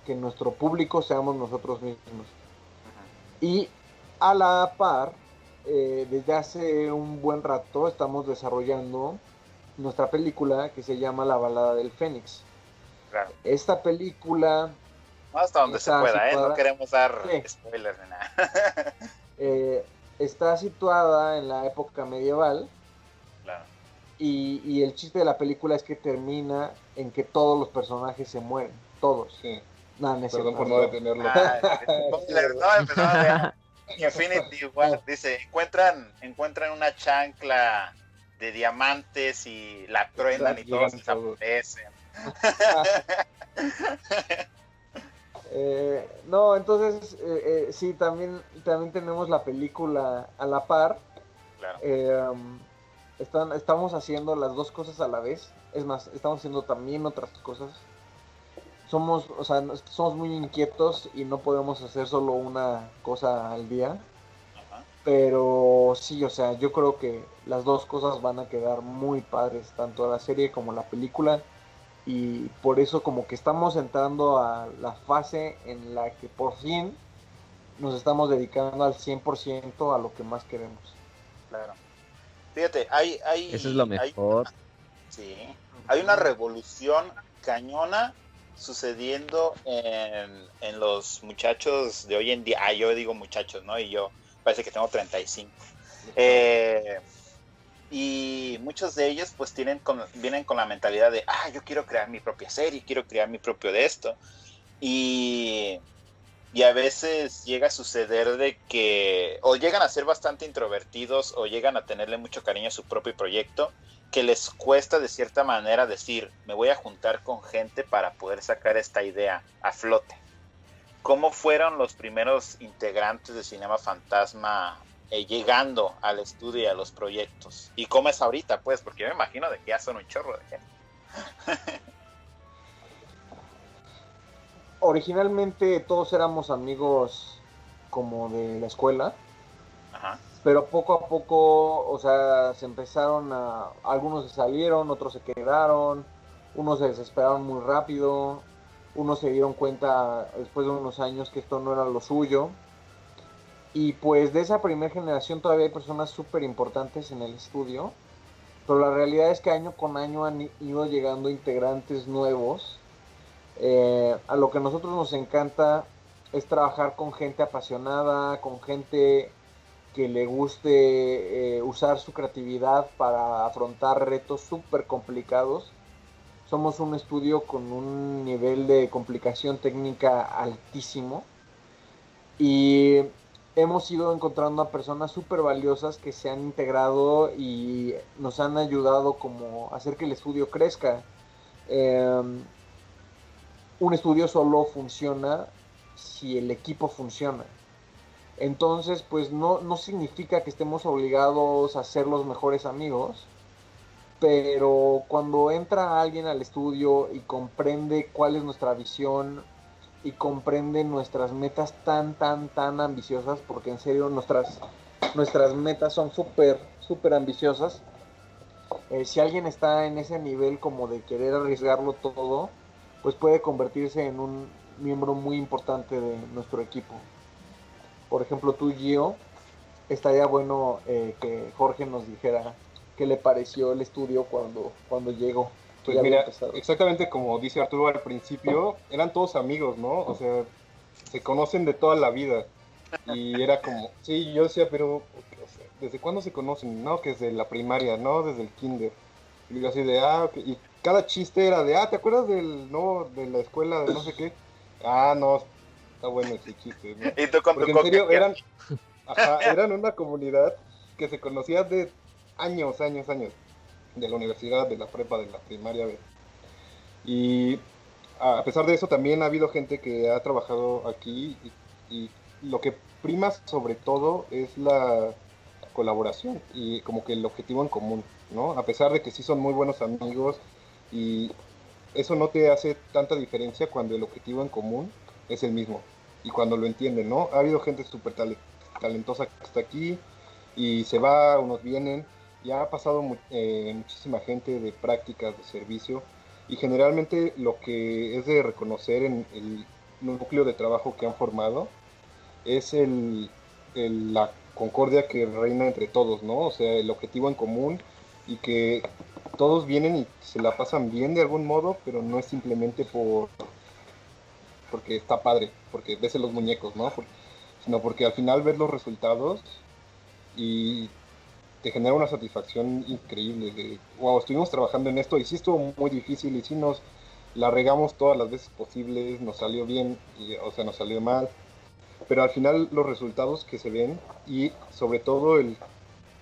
que nuestro público seamos nosotros mismos. Y a la par, eh, desde hace un buen rato estamos desarrollando nuestra película que se llama La balada del Fénix. Esta película... Hasta donde se pueda, ¿eh? No queremos dar spoilers ni nada. Eh, está situada en la época medieval Y, y el chiste de la película es que termina en que todos los personajes se mueren, todos. Sí. No, no Perdón por no. no detenerlo. Ah, spoiler, no, empezó a ver Infinity War, dice, encuentran, encuentran una chancla de diamantes y la truenan y todos desaparecen. Eh, no, entonces eh, eh, sí, también, también tenemos la película a la par. Claro. Eh, están, estamos haciendo las dos cosas a la vez. Es más, estamos haciendo también otras cosas. Somos, o sea, somos muy inquietos y no podemos hacer solo una cosa al día. Ajá. Pero sí, o sea, yo creo que las dos cosas van a quedar muy padres, tanto la serie como la película. Y por eso como que estamos entrando a la fase en la que por fin nos estamos dedicando al 100% a lo que más queremos. Claro. Fíjate, hay, hay, Eso es lo hay- sí, hay una revolución cañona sucediendo en, en los muchachos de hoy en día. Ah, yo digo muchachos, ¿no? Y yo parece que tengo 35. Eh, y muchos de ellos pues tienen vienen con la mentalidad de, ah, yo quiero crear mi propia serie, quiero crear mi propio de esto. Y, y a veces llega a suceder de que o llegan a ser bastante introvertidos o llegan a tenerle mucho cariño a su propio proyecto, que les cuesta de cierta manera decir, me voy a juntar con gente para poder sacar esta idea a flote. ¿Cómo fueron los primeros integrantes de Cinema Fantasma eh, llegando al estudio y a los proyectos? ¿Y cómo es ahorita? Pues, porque yo me imagino de que ya son un chorro de gente. Originalmente todos éramos amigos como de la escuela, Ajá. pero poco a poco, o sea, se empezaron a, algunos se salieron, otros se quedaron, unos se desesperaron muy rápido, unos se dieron cuenta después de unos años que esto no era lo suyo. Y pues de esa primera generación todavía hay personas súper importantes en el estudio, pero la realidad es que año con año han ido llegando integrantes nuevos. Eh, a lo que a nosotros nos encanta es trabajar con gente apasionada, con gente que le guste eh, usar su creatividad para afrontar retos súper complicados. Somos un estudio con un nivel de complicación técnica altísimo y hemos ido encontrando a personas súper valiosas que se han integrado y nos han ayudado como a hacer que el estudio crezca. Eh, un estudio solo funciona si el equipo funciona. Entonces, pues no, no significa que estemos obligados a ser los mejores amigos, pero cuando entra alguien al estudio y comprende cuál es nuestra visión y comprende nuestras metas tan, tan, tan ambiciosas, porque en serio nuestras, nuestras metas son súper, súper ambiciosas, eh, si alguien está en ese nivel como de querer arriesgarlo todo, pues puede convertirse en un miembro muy importante de nuestro equipo. Por ejemplo, tú, Gio, estaría bueno eh, que Jorge nos dijera qué le pareció el estudio cuando, cuando llegó. Pues Ya mira, exactamente como dice Arturo al principio, eran todos amigos, ¿no? O sea, se conocen de toda la vida. Y era como, sí, yo decía, pero, o sea, ¿desde cuándo se conocen? No, que desde la primaria, no, desde el kinder. Y yo así de, ah, ok. Y cada chiste era de, ah, ¿te acuerdas del, no, de la escuela de no sé qué? Ah, no, está bueno ese chiste, ¿no? Y tú con tu Porque en serio eran, ajá, eran una comunidad que se conocía de años, años, años. De la universidad, de la prepa, de la primaria. de- Y a pesar de eso también ha habido gente que ha trabajado aquí y, lo que prima sobre todo es la colaboración y como que el objetivo en común, ¿no? A pesar de que sí son muy buenos amigos y eso no te hace tanta diferencia cuando el objetivo en común es el mismo y cuando lo entienden, ¿no? Ha habido gente súper tale- talentosa que está aquí y se va, unos vienen, ya ha pasado eh, muchísima gente de prácticas, de servicio y generalmente lo que es de reconocer en el núcleo de trabajo que han formado es el, la concordia que reina entre todos, ¿no? O sea, el objetivo en común y que todos vienen y se la pasan bien de algún modo, pero no es simplemente por porque está padre, porque ves los muñecos, ¿no? Sino porque al final ves los resultados y te genera una satisfacción increíble de, wow, estuvimos trabajando en esto y sí estuvo muy difícil y sí nos la regamos todas las veces posibles, nos salió bien, y, o sea, nos salió mal, pero al final los resultados que se ven y sobre todo el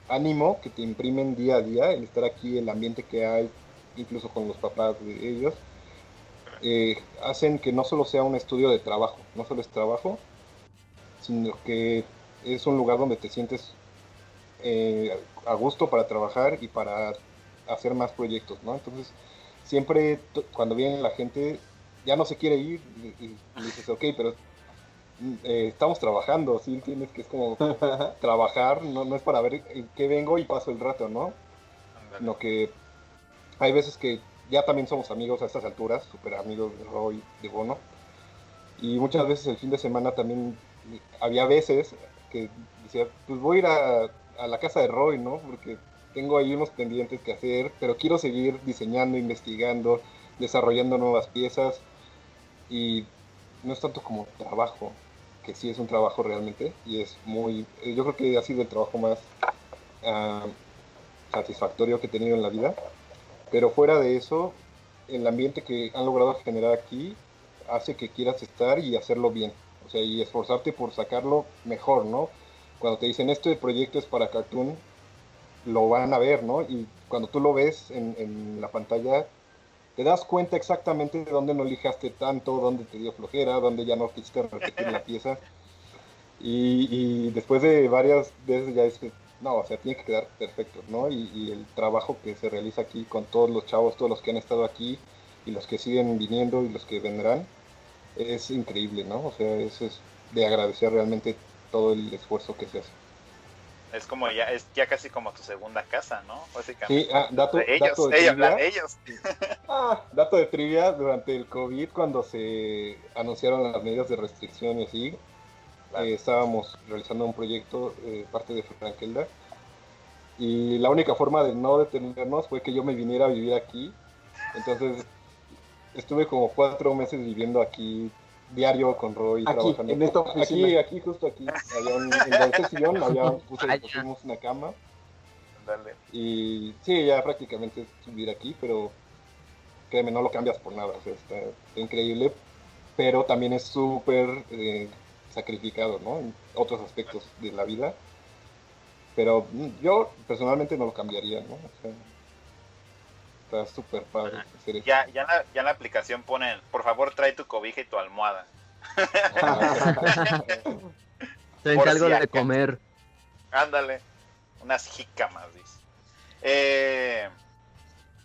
ánimo que te imprimen día a día, el estar aquí, el ambiente que hay, incluso con los papás de ellos, eh, hacen que no solo sea un estudio de trabajo, no solo es trabajo, sino que es un lugar donde te sientes eh, a gusto para trabajar y para hacer más proyectos, ¿no? Entonces, siempre cuando viene la gente, ya no se quiere ir, y, dices, ok, pero mm, eh, estamos trabajando, ¿sí entiendes? Que es como trabajar, no, no es para ver en qué vengo y paso el rato, ¿no? Sino que hay veces que ya también somos amigos a estas alturas, súper amigos de Roy, de Bono, y muchas veces el fin de semana también había veces que decía, pues voy a ir a, a la casa de Roy, ¿no? Porque tengo ahí unos pendientes que hacer, pero quiero seguir diseñando, investigando, desarrollando nuevas piezas y no es tanto como trabajo, que sí es un trabajo realmente y es muy, eh, yo creo que ha sido el trabajo más uh, satisfactorio que he tenido en la vida, pero fuera de eso, el ambiente que han logrado generar aquí hace que quieras estar y hacerlo bien, o sea, y esforzarte por sacarlo mejor, ¿no? Cuando te dicen este proyecto es para Cartoon, lo van a ver, ¿no? Y cuando tú lo ves en, la pantalla, te das cuenta exactamente de dónde no lijaste tanto, dónde te dio flojera, dónde ya no quisiste repetir la pieza. Y, después de varias veces ya es que, no, o sea, tiene que quedar perfecto, ¿no? Y, y, el trabajo que se realiza aquí con todos los chavos, todos los que han estado aquí y los que siguen viniendo y los que vendrán, es increíble, ¿no? O sea, eso es de agradecer realmente todo el esfuerzo que se hace. Es como ya, es ya casi como tu segunda casa, ¿no? Básicamente. Sí, ah, dato, de ellos, dato de trivia. ellos. Ah, dato de trivia, durante el COVID, cuando se anunciaron las medidas de restricción y así, eh, estábamos realizando un proyecto, eh, parte de Frankelda, y la única forma de no detenernos fue que yo me viniera a vivir aquí. Entonces, estuve como cuatro meses viviendo aquí diario con Roy aquí, trabajando. En esta oficina. Aquí, aquí, justo aquí. Había un, en este sillón había, pusimos una cama. Dale. Y sí, ya prácticamente es vivir aquí, pero créeme, no lo cambias por nada. O sea, está, increíble, pero también es súper eh, sacrificado, ¿no? En otros aspectos de la vida. Pero mm, yo personalmente no lo cambiaría, ¿no? O sea, Está súper padre. Ya, ya, la, ya la aplicación ponen, por favor trae tu cobija y tu almohada. Te encargo de comer. Ándale, unas jícamas, dice. Eh,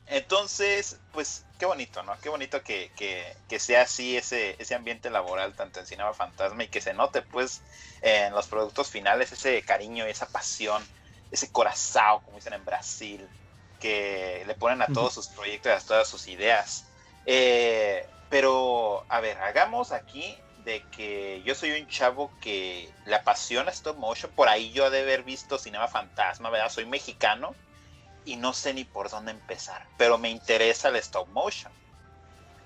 entonces, pues qué bonito, ¿no? Qué bonito que, que, sea así ese, ese ambiente laboral, tanto en Cinema Fantasma, y que se note, pues, en los productos finales, ese cariño y esa pasión, ese corazón, como dicen en Brasil, que le ponen a todos sus proyectos, a todas sus ideas. Eh, pero, a ver, hagamos aquí de que yo soy un chavo que le apasiona stop motion. Por ahí yo de haber visto Cinema Fantasma, ¿verdad? Soy mexicano y no sé ni por dónde empezar, pero me interesa el stop motion.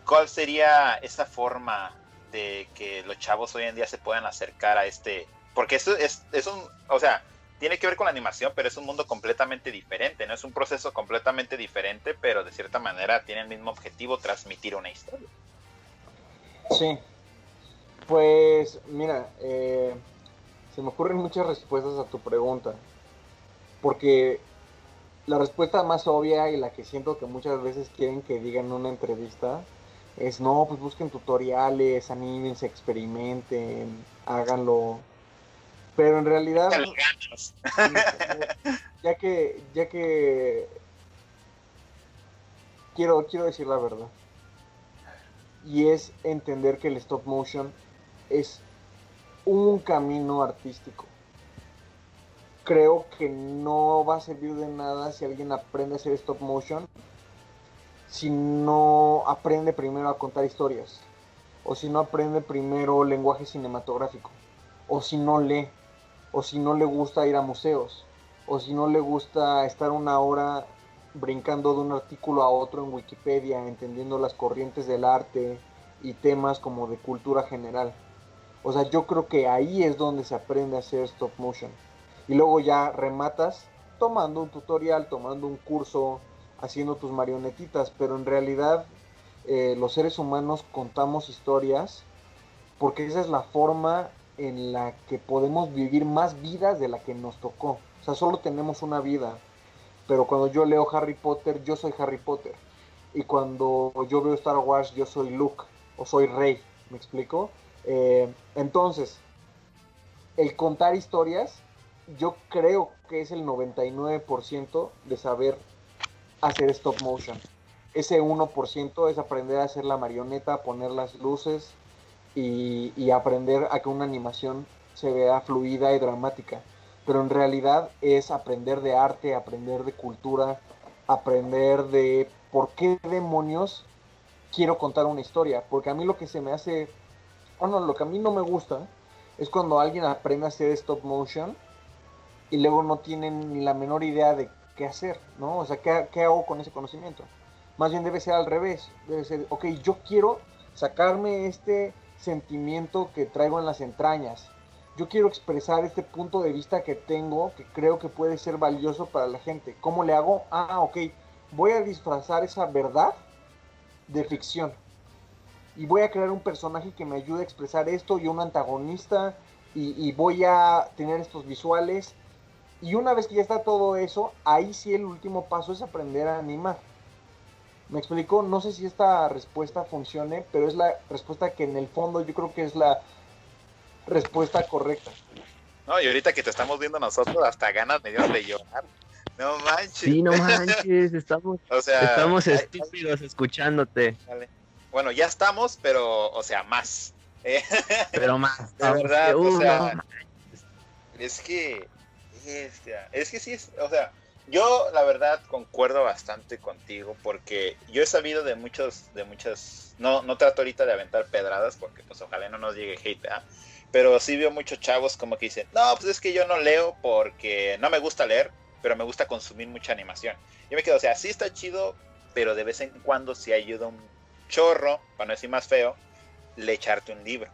¿Cuál sería esa forma de que los chavos hoy en día se puedan acercar a este? Porque eso es, es un, o sea, tiene que ver con la animación, pero es un mundo completamente diferente, no es un proceso completamente diferente, pero de cierta manera tiene el mismo objetivo, transmitir una historia. Sí, pues mira, eh, se me ocurren muchas respuestas a tu pregunta, porque la respuesta más obvia y la que siento que muchas veces quieren que digan en una entrevista es no, pues busquen tutoriales, anímense, experimenten, háganlo pero en realidad, ya que, ya que quiero, quiero decir la verdad. Y es entender que el stop motion es un camino artístico. Creo que no va a servir de nada si alguien aprende a hacer stop motion si no aprende primero a contar historias. O si no aprende primero lenguaje cinematográfico. O si no lee o si no le gusta ir a museos, o si no le gusta estar una hora brincando de un artículo a otro en Wikipedia, entendiendo las corrientes del arte y temas como de cultura general. O sea, yo creo que ahí es donde se aprende a hacer stop motion. Y luego ya rematas tomando un tutorial, tomando un curso, haciendo tus marionetitas, pero en realidad eh, los seres humanos contamos historias porque esa es la forma en la que podemos vivir más vidas de la que nos tocó. O sea, solo tenemos una vida. Pero cuando yo leo Harry Potter, yo soy Harry Potter. Y cuando yo veo Star Wars, yo soy Luke o soy Rey. ¿Me explico? Eh, entonces, el contar historias, yo creo que es el 99% de saber hacer stop motion. Ese 1% es aprender a hacer la marioneta, poner las luces y, aprender a que una animación se vea fluida y dramática. Pero en realidad es aprender de arte, aprender de cultura, aprender de por qué demonios quiero contar una historia. Porque a mí lo que se me hace, bueno, lo que a mí no me gusta es cuando alguien aprende a hacer stop motion y luego no tienen ni la menor idea de qué hacer, ¿no? O sea, ¿qué, qué hago con ese conocimiento? Más bien debe ser al revés. Debe ser, ok, yo quiero sacarme este sentimiento que traigo en las entrañas. Yo quiero expresar este punto de vista que tengo, que creo que puede ser valioso para la gente. ¿Cómo le hago? Ah, ok, voy a disfrazar esa verdad de ficción. Y voy a crear un personaje que me ayude a expresar esto y un antagonista. Y, y voy a tener estos visuales. Y una vez que ya está todo eso, ahí sí el último paso es aprender a animar. Me explico, no sé si esta respuesta funcione, pero es la respuesta que en el fondo yo creo que es la respuesta correcta. No, y ahorita que te estamos viendo nosotros, hasta ganas me de llorar. No manches. Sí, no manches, estamos, O sea, estamos ay, estúpidos escuchándote. Bueno, ya estamos, pero, o sea, más. Eh, Pero más. De verdad, que, o uh, sea, no manches. es que, es que sí, es, o sea, yo la verdad concuerdo bastante contigo porque yo he sabido de muchos, de muchas, no, no trato ahorita de aventar pedradas porque pues ojalá no nos llegue hate, pero sí veo muchos chavos como que dicen, no, pues es que yo no leo porque no me gusta leer, pero me gusta consumir mucha animación. Yo me quedo, o sea, sí está chido, pero de vez en cuando sí ayuda un chorro, para no decir más feo, le echarte un libro.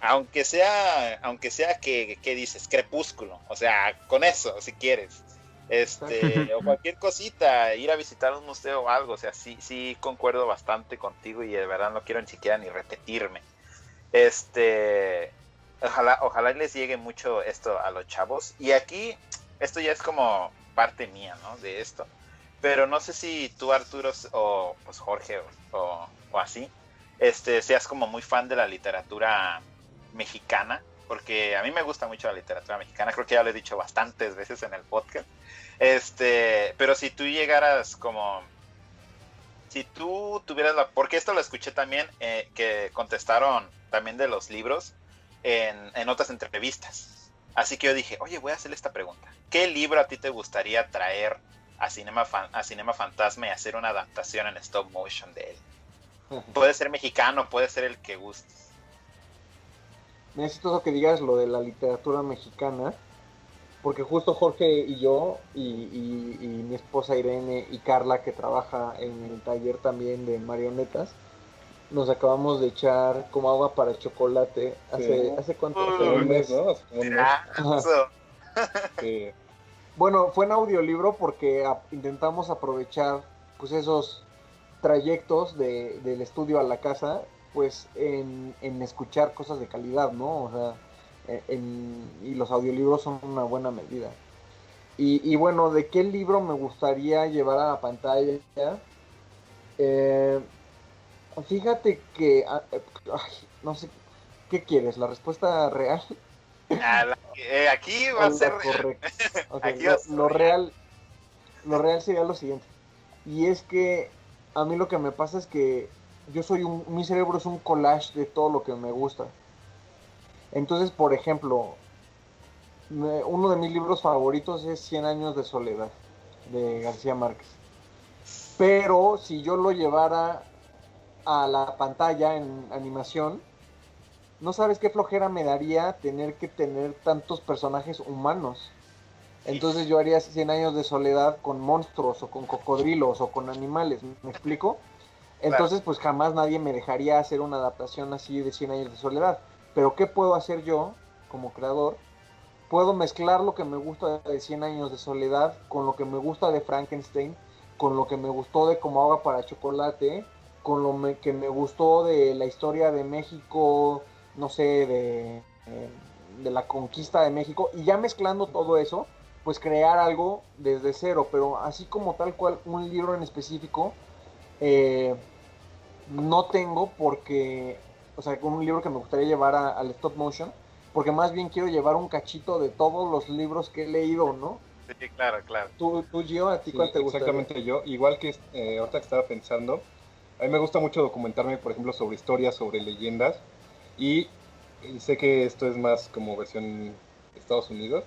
Aunque sea, aunque sea que, que dices, crepúsculo, o sea, con eso, si quieres. Este, o cualquier cosita, ir a visitar un museo o algo, o sea, sí, sí concuerdo bastante contigo y de verdad no quiero ni siquiera ni repetirme. Este, ojalá, ojalá les llegue mucho esto a los chavos. Y aquí, esto ya es como parte mía, ¿no? De esto. Pero no sé si tú, Arturo, o pues Jorge, o, o, así, este, seas como muy fan de la literatura mexicana, porque a mí me gusta mucho la literatura mexicana, creo que ya lo he dicho bastantes veces en el podcast. Este, pero si tú llegaras como si tú tuvieras la porque esto lo escuché también eh, que contestaron también de los libros en, en, otras entrevistas. Así que yo dije, oye, voy a hacerle esta pregunta. ¿Qué libro a ti te gustaría traer a Cinema, Fan, a Cinema Fantasma y hacer una adaptación en stop motion de él? Puede ser mexicano, puede ser el que gustes. Necesito que digas lo de la literatura mexicana, porque justo Jorge y yo, y, y, y mi esposa Irene y Carla, que trabaja en el taller también de marionetas, nos acabamos de echar como agua para chocolate hace, sí. ¿hace cuánto? Uh, hace un mes, ¿no? Un mes. sí. Bueno, fue en audiolibro porque a, intentamos aprovechar pues esos trayectos de, del estudio a la casa, pues en, en, escuchar cosas de calidad, ¿no? O sea, en, y los audiolibros son una buena medida. Y, y, bueno, ¿de qué libro me gustaría llevar a la pantalla? Eh, Fíjate que, ay, no sé, ¿qué quieres? ¿La respuesta real? Ah, la, eh, aquí va a ser correcto. Okay, aquí lo, a ser lo real, lo real sería lo siguiente. Y es que a mí lo que me pasa es que yo soy un, mi cerebro es un collage de todo lo que me gusta. Entonces, por ejemplo, me, uno de mis libros favoritos es Cien años de soledad, de García Márquez. Pero si yo lo llevara a la pantalla en animación, no sabes qué flojera me daría tener que tener tantos personajes humanos. Entonces yo haría 100 años de soledad con monstruos o con cocodrilos o con animales, ¿me explico? Entonces pues jamás nadie me dejaría hacer una adaptación así de 100 años de soledad. Pero ¿qué puedo hacer yo como creador? puedo mezclar lo que me gusta de 100 años de soledad con lo que me gusta de Frankenstein, con lo que me gustó de Como agua para chocolate, con lo que me gustó de la historia de México, no sé, de, eh, de la conquista de México, y ya mezclando todo eso, pues crear algo desde cero, pero así como tal cual un libro en específico, eh, no tengo porque, o sea, un libro que me gustaría llevar al stop motion, porque más bien quiero llevar un cachito de todos los libros que he leído, ¿no? Sí, claro, claro. ¿Tú, tú Gio, a ti cuál te gusta? Exactamente yo, igual que eh, ahorita que estaba pensando, a mí me gusta mucho documentarme, por ejemplo, sobre historias, sobre leyendas, y, sé que esto es más como versión Estados Unidos,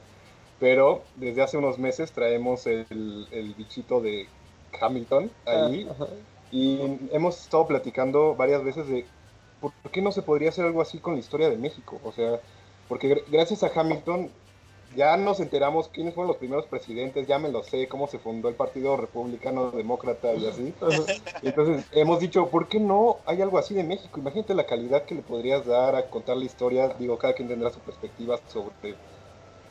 pero desde hace unos meses traemos el, el bichito de Hamilton ahí, ah, y hemos estado platicando varias veces de por qué no se podría hacer algo así con la historia de México, o sea, porque gracias a Hamilton ya nos enteramos quiénes fueron los primeros presidentes, ya me lo sé, cómo se fundó el Partido Republicano Demócrata y así. Entonces hemos dicho, ¿por qué no hay algo así de México? Imagínate la calidad que le podrías dar a contar la historia. Digo, cada quien tendrá su perspectiva sobre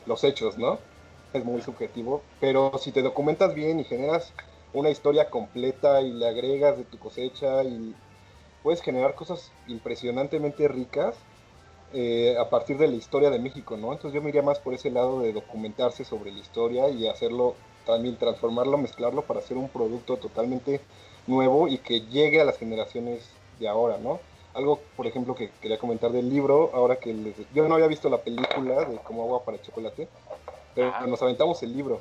los hechos, ¿no? Es muy subjetivo, pero si te documentas bien y generas una historia completa y le agregas de tu cosecha y puedes generar cosas impresionantemente ricas eh, a partir de la historia de México, ¿no? Entonces yo me iría más por ese lado de documentarse sobre la historia y hacerlo, también transformarlo, mezclarlo para hacer un producto totalmente nuevo y que llegue a las generaciones de ahora, ¿no? Algo, por ejemplo, que quería comentar del libro, ahora que les... yo no había visto la película de Como agua para chocolate, pero nos aventamos el libro.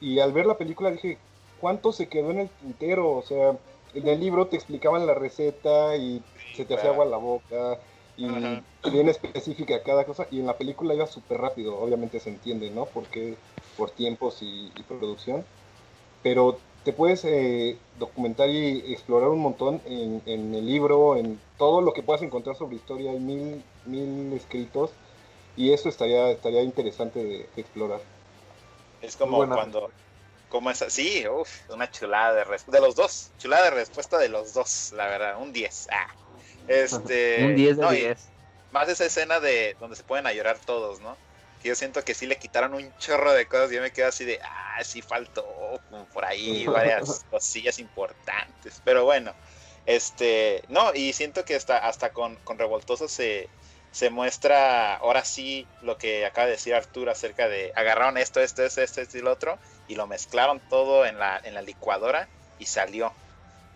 Y al ver la película dije, ¿cuánto se quedó en el tintero? O sea, en el libro te explicaban la receta y se te hacía agua la boca, y bien específica cada cosa y en la película iba súper rápido, obviamente se entiende, ¿no? Porque por tiempos y, producción, pero te puedes eh, documentar y explorar un montón en, el libro, en todo lo que puedas encontrar sobre historia, hay mil, mil escritos y eso estaría, estaría interesante de, explorar. Es como cuando, como es así, una chulada de respuesta, de los dos, chulada de respuesta de los dos, la verdad, un 10. Ah. Este, Un 10 de 10. Más esa escena de donde se pueden a llorar todos, ¿no? Que yo siento que sí le quitaron un chorro de cosas y yo me quedo así de, ah, sí faltó por ahí varias cosillas importantes. Pero bueno, este, no, y siento que hasta, hasta con, con Revoltoso se, se muestra ahora sí lo que acaba de decir Arturo acerca de agarraron esto, esto, esto, esto, esto y lo otro y lo mezclaron todo en la, en la licuadora y salió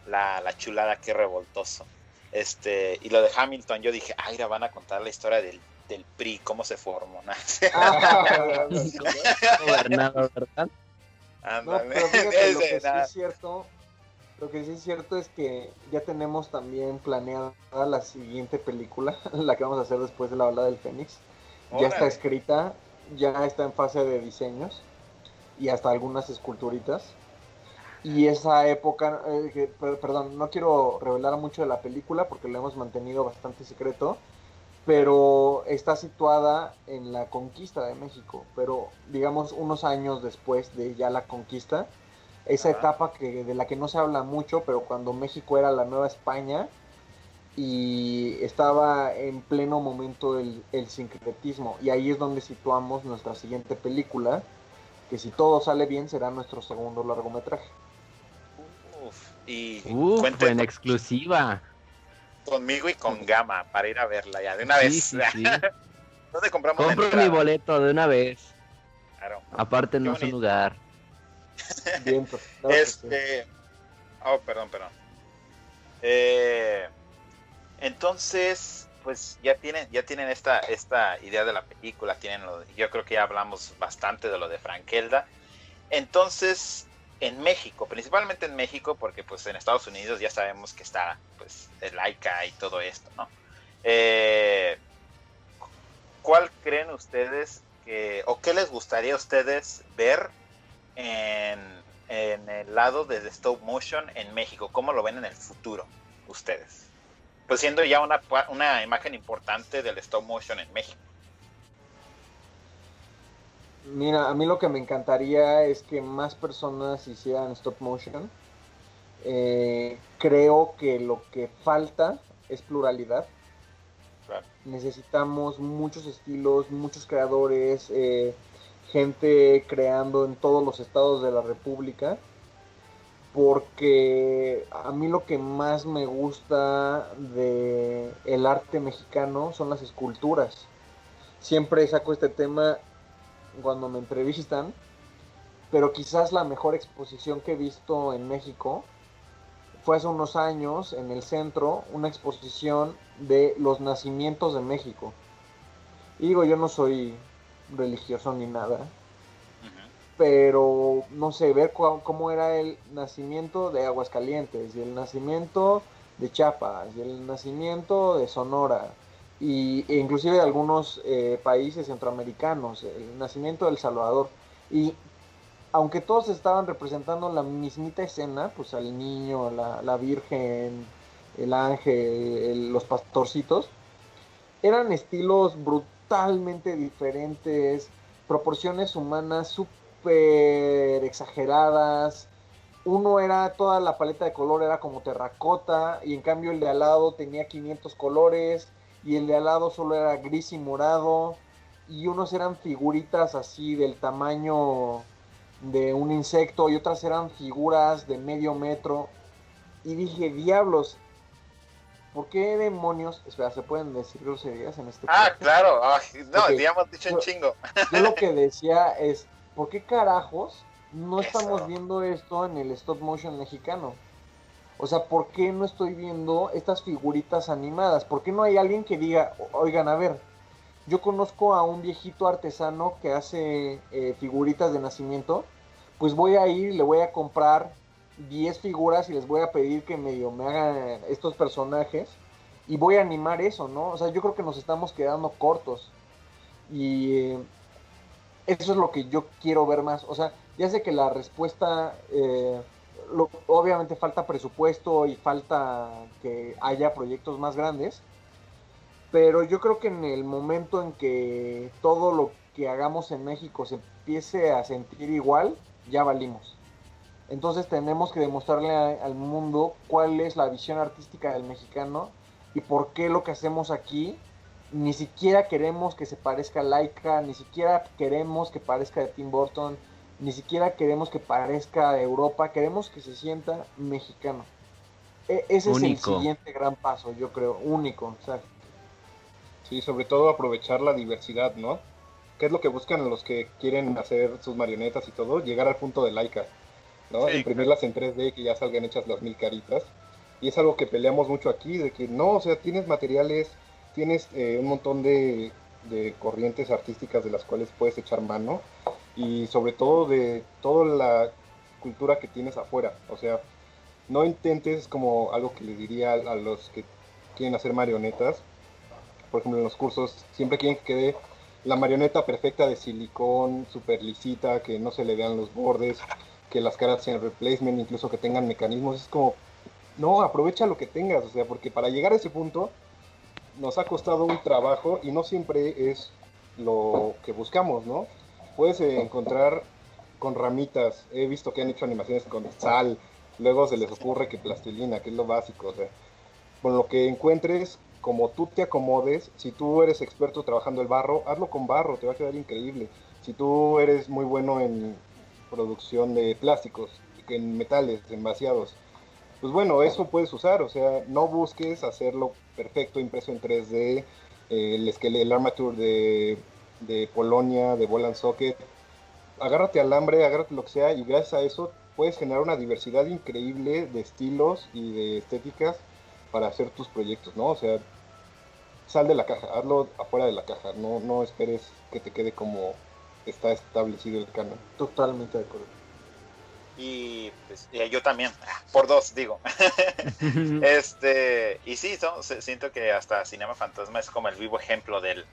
la, la chulada que revoltoso. Este, y lo de Hamilton, yo dije, ay, van a contar la historia del, del PRI, cómo se formó. ¿no? ¿verdad? No, pero fíjate, lo que sí es cierto, lo que sí es cierto es que ya tenemos también planeada la siguiente película, la que vamos a hacer después de la ola del Fénix. Ya está escrita, ya está en fase de diseños y hasta algunas esculturitas y esa época, eh, perdón, no quiero revelar mucho de la película porque lo hemos mantenido bastante secreto, pero está situada en la conquista de México, pero digamos unos años después de ya la conquista, esa etapa que de la que no se habla mucho, pero cuando México era la nueva España y estaba en pleno momento el, el sincretismo, y ahí es donde situamos nuestra siguiente película, que si todo sale bien será nuestro segundo largometraje. Y Uf, en exclusiva. Conmigo y con Gama para ir a verla ya de una vez. ¿Dónde compramos Compro mi boleto de una vez. Claro. Aparte no es un lugar. Bien, este. Oh, perdón, perdón. Eh, entonces, pues ya tienen, ya tienen esta, esta idea de la película, tienen yo creo que ya hablamos bastante de lo de Frankelda. Entonces, en México, principalmente en México, porque pues en Estados Unidos ya sabemos que está pues el laica y todo esto, ¿no? Eh, ¿Cuál creen ustedes que, o qué les gustaría a ustedes ver en, en el lado de stop motion en México? ¿Cómo lo ven en el futuro ustedes? Pues siendo ya una, una imagen importante del stop motion en México. Mira, a mí lo que me encantaría es que más personas hicieran stop motion. Eh, creo que lo que falta es pluralidad. Necesitamos muchos estilos, muchos creadores, eh, gente creando en todos los estados de la República. Porque a mí lo que más me gusta de el arte mexicano son las esculturas. Siempre saco este tema cuando me entrevistan, pero quizás la mejor exposición que he visto en México fue hace unos años en el centro una exposición de los nacimientos de México. Y digo, yo no soy religioso ni nada, pero no sé, ver cómo era el nacimiento de Aguascalientes y el nacimiento de Chiapas y el nacimiento de Sonora y, e inclusive de algunos eh, países centroamericanos, el nacimiento del Salvador. Y aunque todos estaban representando la mismita escena, pues al niño, la, la Virgen, el ángel, los pastorcitos, eran estilos brutalmente diferentes, proporciones humanas súper exageradas. Uno era, toda la paleta de color era como terracota y en cambio el de al lado tenía 500 colores y el de al lado solo era gris y morado y unos eran figuritas así del tamaño de un insecto y otras eran figuras de medio metro. Y dije, diablos, ¿por qué demonios? Espera, ¿se pueden decir groserías en este Ah, claro, no, digamos dicho en chingo. Yo lo que decía es, ¿por qué carajos no estamos viendo esto en el stop motion mexicano? O sea, ¿por qué no estoy viendo estas figuritas animadas? ¿Por qué no hay alguien que diga, oigan, a ver, yo conozco a un viejito artesano que hace eh, figuritas de nacimiento, pues voy a ir y le voy a comprar 10 figuras y les voy a pedir que medio me hagan estos personajes y voy a animar eso, ¿no? O sea, yo creo que nos estamos quedando cortos y eh, eso es lo que yo quiero ver más. O sea, ya sé que la respuesta, eh, obviamente falta presupuesto y falta que haya proyectos más grandes, pero yo creo que en el momento en que todo lo que hagamos en México se empiece a sentir igual, ya valimos. Entonces tenemos que demostrarle al mundo cuál es la visión artística del mexicano y por qué lo que hacemos aquí ni siquiera queremos que se parezca a Laika, ni siquiera queremos que parezca de Tim Burton, ni siquiera queremos que parezca de Europa, queremos que se sienta mexicano. E, ese es el siguiente gran paso, yo creo, único. Sí, sobre todo aprovechar la diversidad, ¿no? ¿Qué es lo que buscan los que quieren hacer sus marionetas y todo? Llegar al punto de Laika, ¿no? Imprimirlas en 3D, que ya salgan hechas las mil caritas. Y es algo que peleamos mucho aquí, de que no, o sea, tienes materiales, tienes eh, un montón de, de corrientes artísticas de las cuales puedes echar mano y sobre todo de toda la cultura que tienes afuera. O sea, no intentes como algo que les diría a los que quieren hacer marionetas, por ejemplo, en los cursos, siempre quieren que quede la marioneta perfecta de silicón, super lisita, que no se le vean los bordes, que las caras sean replacement, incluso que tengan mecanismos. Es como, no, aprovecha lo que tengas, o sea, porque para llegar a ese punto nos ha costado un trabajo y no siempre es lo que buscamos, ¿no? Puedes encontrar con ramitas, he visto que han hecho animaciones con sal, luego se les ocurre que plastilina, que es lo básico, o sea, con lo que encuentres como tú te acomodes, si tú eres experto trabajando el barro, hazlo con barro, te va a quedar increíble. Si tú eres muy bueno en producción de plásticos, en metales, en vaciados, pues bueno, eso puedes usar, o sea, no busques hacerlo perfecto, impreso en 3D, eh, el, el armature de, Polonia, de Bolan Socket, agárrate alambre, agárrate lo que sea, y gracias a eso puedes generar una diversidad increíble de estilos y de estéticas para hacer tus proyectos, ¿no? O sea, sal de la caja, hazlo afuera de la caja, no, no esperes que te quede como está establecido el canon. Totalmente de acuerdo. Y pues, yo también, por dos digo. este, y sí, siento que hasta Cinema Fantasma es como el vivo ejemplo del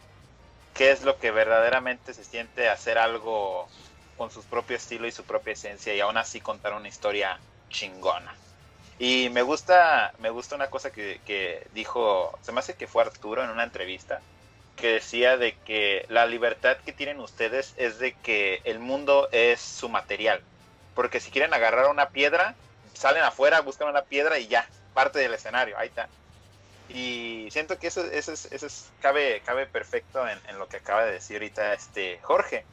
qué es lo que verdaderamente se siente hacer algo con su propio estilo y su propia esencia y aún así contar una historia chingona. Y me gusta, me gusta una cosa que, dijo, se me hace que fue Arturo en una entrevista, que decía de que la libertad que tienen ustedes es de que el mundo es su material. Porque si quieren agarrar una piedra, salen afuera, buscan una piedra y ya, parte del escenario, ahí está. Y siento que eso, eso, es, eso es, cabe, cabe perfecto en, en, lo que acaba de decir ahorita este Jorge.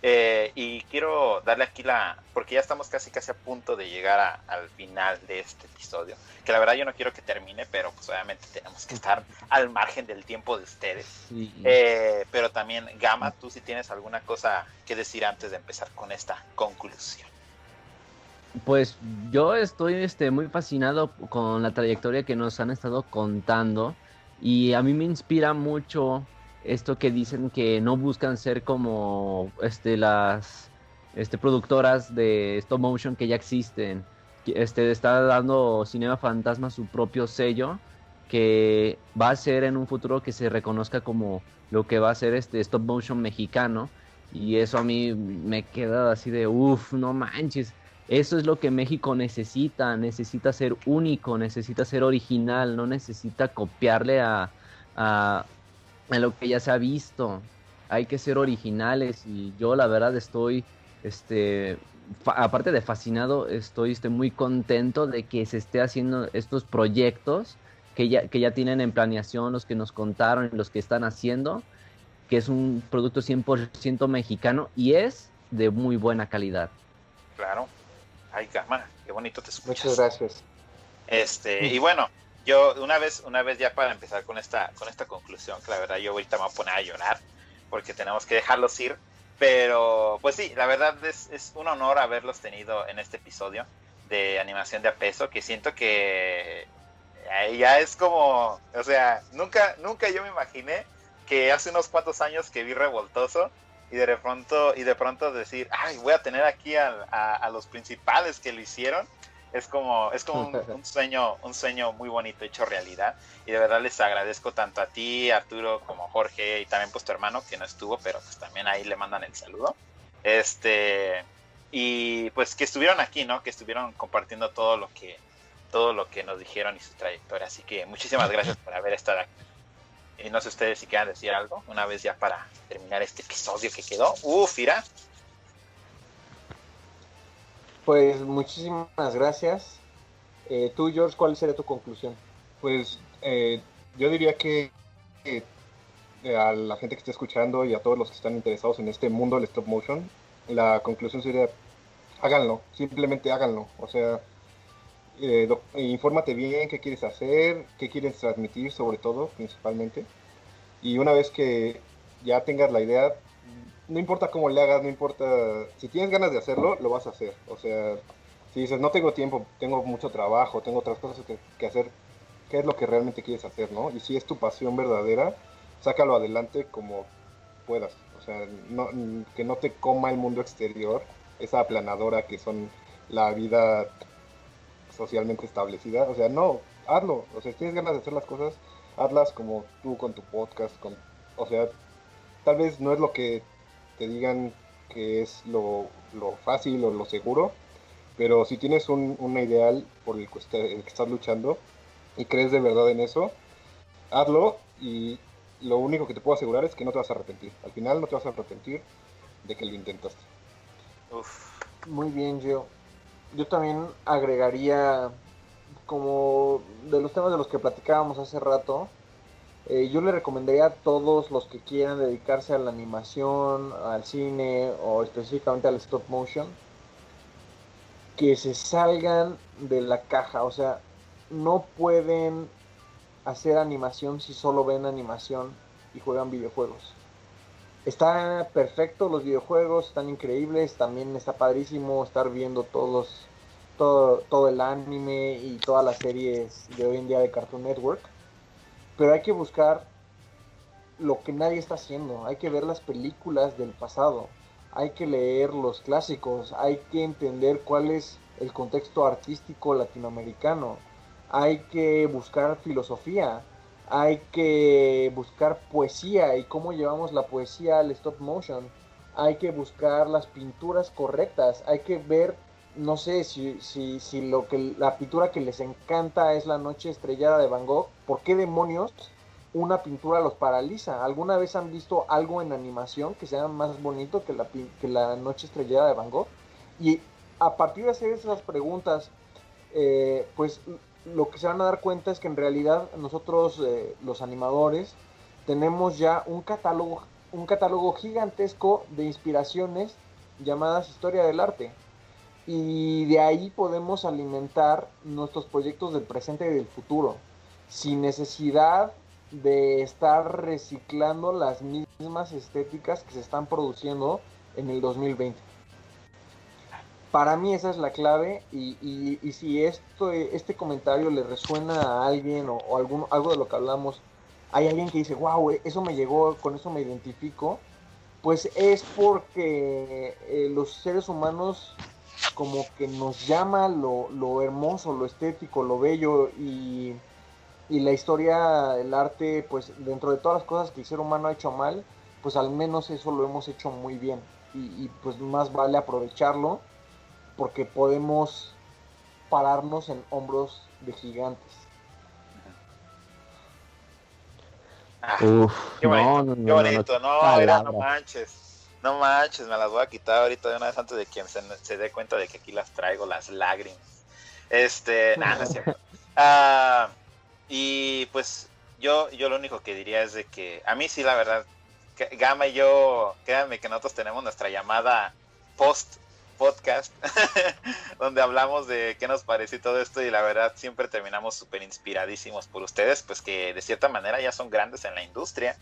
Eh, y quiero darle aquí la, porque ya estamos casi casi a punto de llegar a, al final de este episodio, que la verdad yo no quiero que termine, pero pues obviamente tenemos que estar al margen del tiempo de ustedes. Sí. Eh, pero también, Gama, tú si tienes alguna cosa que decir antes de empezar con esta conclusión. Pues yo estoy este, muy fascinado con la trayectoria que nos han estado contando y a mí me inspira mucho esto que dicen que no buscan ser como este, las este, productoras de stop motion que ya existen. Este, está dando Cinema Fantasma su propio sello que va a ser en un futuro que se reconozca como lo que va a ser este stop motion mexicano y eso a mí me queda así de uff, no manches. Eso es lo que México necesita, necesita ser único, necesita ser original, no necesita copiarle a, a, a lo que ya se ha visto. Hay que ser originales y yo la verdad estoy, este, aparte de fascinado, estoy muy contento de que se esté haciendo estos proyectos que ya, que ya tienen en planeación, los que nos contaron, los que están haciendo, que es un producto 100% mexicano y es de muy buena calidad. Claro. Ay, Gama, qué bonito te escuchas. Muchas gracias. Este, y bueno, yo una vez, una vez ya para empezar con esta, con esta conclusión, que la verdad yo ahorita me voy a poner a llorar, porque tenemos que dejarlos ir. Pero, pues sí, la verdad es, es un honor haberlos tenido en este episodio de animación de a peso, que siento que ya es como, o sea, nunca, nunca yo me imaginé que hace unos cuantos años que vi Revoltoso y de pronto y de pronto decir ay voy a tener aquí a, a los principales que lo hicieron es como es como un, un, sueño un sueño muy bonito hecho realidad. Y de verdad les agradezco tanto a ti Arturo como Jorge y también pues tu hermano que no estuvo pero pues también ahí le mandan el saludo. Este y pues que estuvieron aquí no que estuvieron compartiendo todo lo que todo lo que nos dijeron y su trayectoria. Así que muchísimas gracias por haber estado aquí. Y no sé ustedes si quieran decir algo, una vez ya para terminar este episodio que quedó. Uf, mira. Pues muchísimas gracias. Eh, tú, George, ¿cuál sería tu conclusión? Pues eh, yo diría que eh, a la gente que está escuchando y a todos los que están interesados en este mundo del stop motion, la conclusión sería, háganlo, simplemente háganlo. O sea, eh, infórmate bien qué quieres hacer, qué quieres transmitir sobre todo, principalmente. Y una vez que ya tengas la idea, no importa cómo le hagas, no importa, si tienes ganas de hacerlo, lo vas a hacer. O sea, si dices, no tengo tiempo, tengo mucho trabajo, tengo otras cosas que, que hacer, ¿qué es lo que realmente quieres hacer, no? Y si es tu pasión verdadera, sácalo adelante como puedas. O sea, no, que no te coma el mundo exterior, esa aplanadora que son la vida socialmente establecida. O sea, no, hazlo. O sea, si tienes ganas de hacer las cosas, hazlas como tú con tu podcast. Con, o sea, tal vez no es lo que te digan que es lo, lo fácil o lo seguro, pero si tienes un, una ideal por el que, el que estás luchando y crees de verdad en eso, hazlo y lo único que te puedo asegurar es que no te vas a arrepentir. Al final no te vas a arrepentir de que lo intentaste. Uf. Muy bien, yo yo también agregaría, como de los temas de los que platicábamos hace rato, eh, yo le recomendaría a todos los que quieran dedicarse a la animación, al cine o específicamente al stop motion, que se salgan de la caja. O sea, no pueden hacer animación si solo ven animación y juegan videojuegos. Está perfecto los videojuegos, están increíbles, también está padrísimo estar viendo todos todo, todo el anime y todas las series de hoy en día de Cartoon Network. Pero hay que buscar lo que nadie está haciendo, hay que ver las películas del pasado, hay que leer los clásicos, hay que entender cuál es el contexto artístico latinoamericano, hay que buscar filosofía, hay que buscar poesía y cómo llevamos la poesía al stop motion. Hay que buscar las pinturas correctas. Hay que ver, no sé, si, si, si lo que la pintura que les encanta es la noche estrellada de Van Gogh, ¿por qué demonios una pintura los paraliza? ¿Alguna vez han visto algo en animación que sea más bonito que la, que la noche estrellada de Van Gogh? Y a partir de hacer esas preguntas, eh, pues lo que se van a dar cuenta es que en realidad nosotros, eh, los animadores, tenemos ya un catálogo, un catálogo gigantesco de inspiraciones llamadas historia del arte. Y de ahí podemos alimentar nuestros proyectos del presente y del futuro, sin necesidad de estar reciclando las mismas estéticas que se están produciendo en el 2020. Para mí esa es la clave y, y, si esto, este comentario le resuena a alguien o, algún, algo de lo que hablamos, hay alguien que dice, wow, eso me llegó, con eso me identifico, pues es porque eh, los seres humanos como que nos llama lo, lo hermoso, lo estético, lo bello y y la historia, el arte, pues dentro de todas las cosas que el ser humano ha hecho mal, pues al menos eso lo hemos hecho muy bien. Y, pues más vale aprovecharlo porque podemos pararnos en hombros de gigantes. Ah, qué bonito, no, qué bonito, no, no, manches, no manches, me las voy a quitar ahorita de una vez antes de que se, se dé cuenta de que aquí las traigo, las lágrimas. Este, nada, no es cierto. Ah, y pues yo, yo lo único que diría es de que a mí sí, la verdad, Gama y yo, créanme que nosotros tenemos nuestra llamada post podcast, donde hablamos de qué nos pareció todo esto y la verdad siempre terminamos súper inspiradísimos por ustedes, pues que de cierta manera ya son grandes en la industria.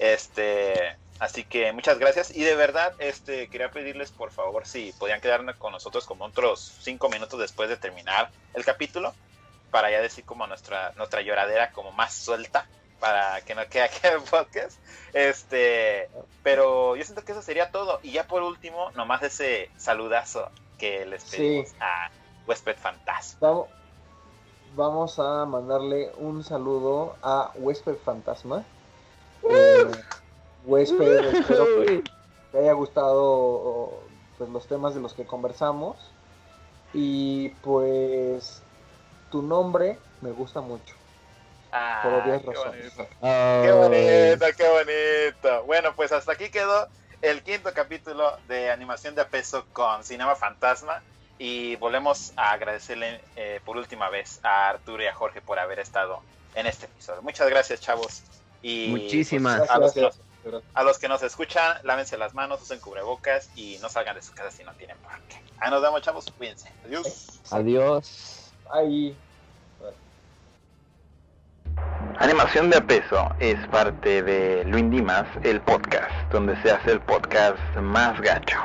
Este, así que muchas gracias y de verdad, este, quería pedirles por favor si podían quedarme con nosotros como otros cinco minutos después de terminar el capítulo para ya decir como nuestra, nuestra lloradera como más suelta para que no quede aquí el podcast. Este, pero yo siento que eso sería todo. Y ya por último, nomás ese saludazo que les pedimos a Huésped Fantasma. Vamos, a mandarle un saludo a Huésped Fantasma. Eh, huésped, espero que te haya gustado pues, los temas de los que conversamos. Y pues tu nombre me gusta mucho. Ah, por qué Bonito. Qué bonito, qué bonito. Bueno, pues hasta aquí quedó el quinto capítulo de animación de peso con Cinema Fantasma. Y volvemos a agradecerle eh, por última vez a Arturo y a Jorge por haber estado en este episodio. Muchas gracias, chavos. Y Muchísimas pues, a, los que nos, a los que nos escuchan, lávense las manos, usen cubrebocas y no salgan de su casa si no tienen por qué. Ahí nos vemos, chavos. Cuídense. Adiós. Adiós. Ahí. Animación de a peso es parte de Luis Dimas, el podcast, donde se hace el podcast más gacho.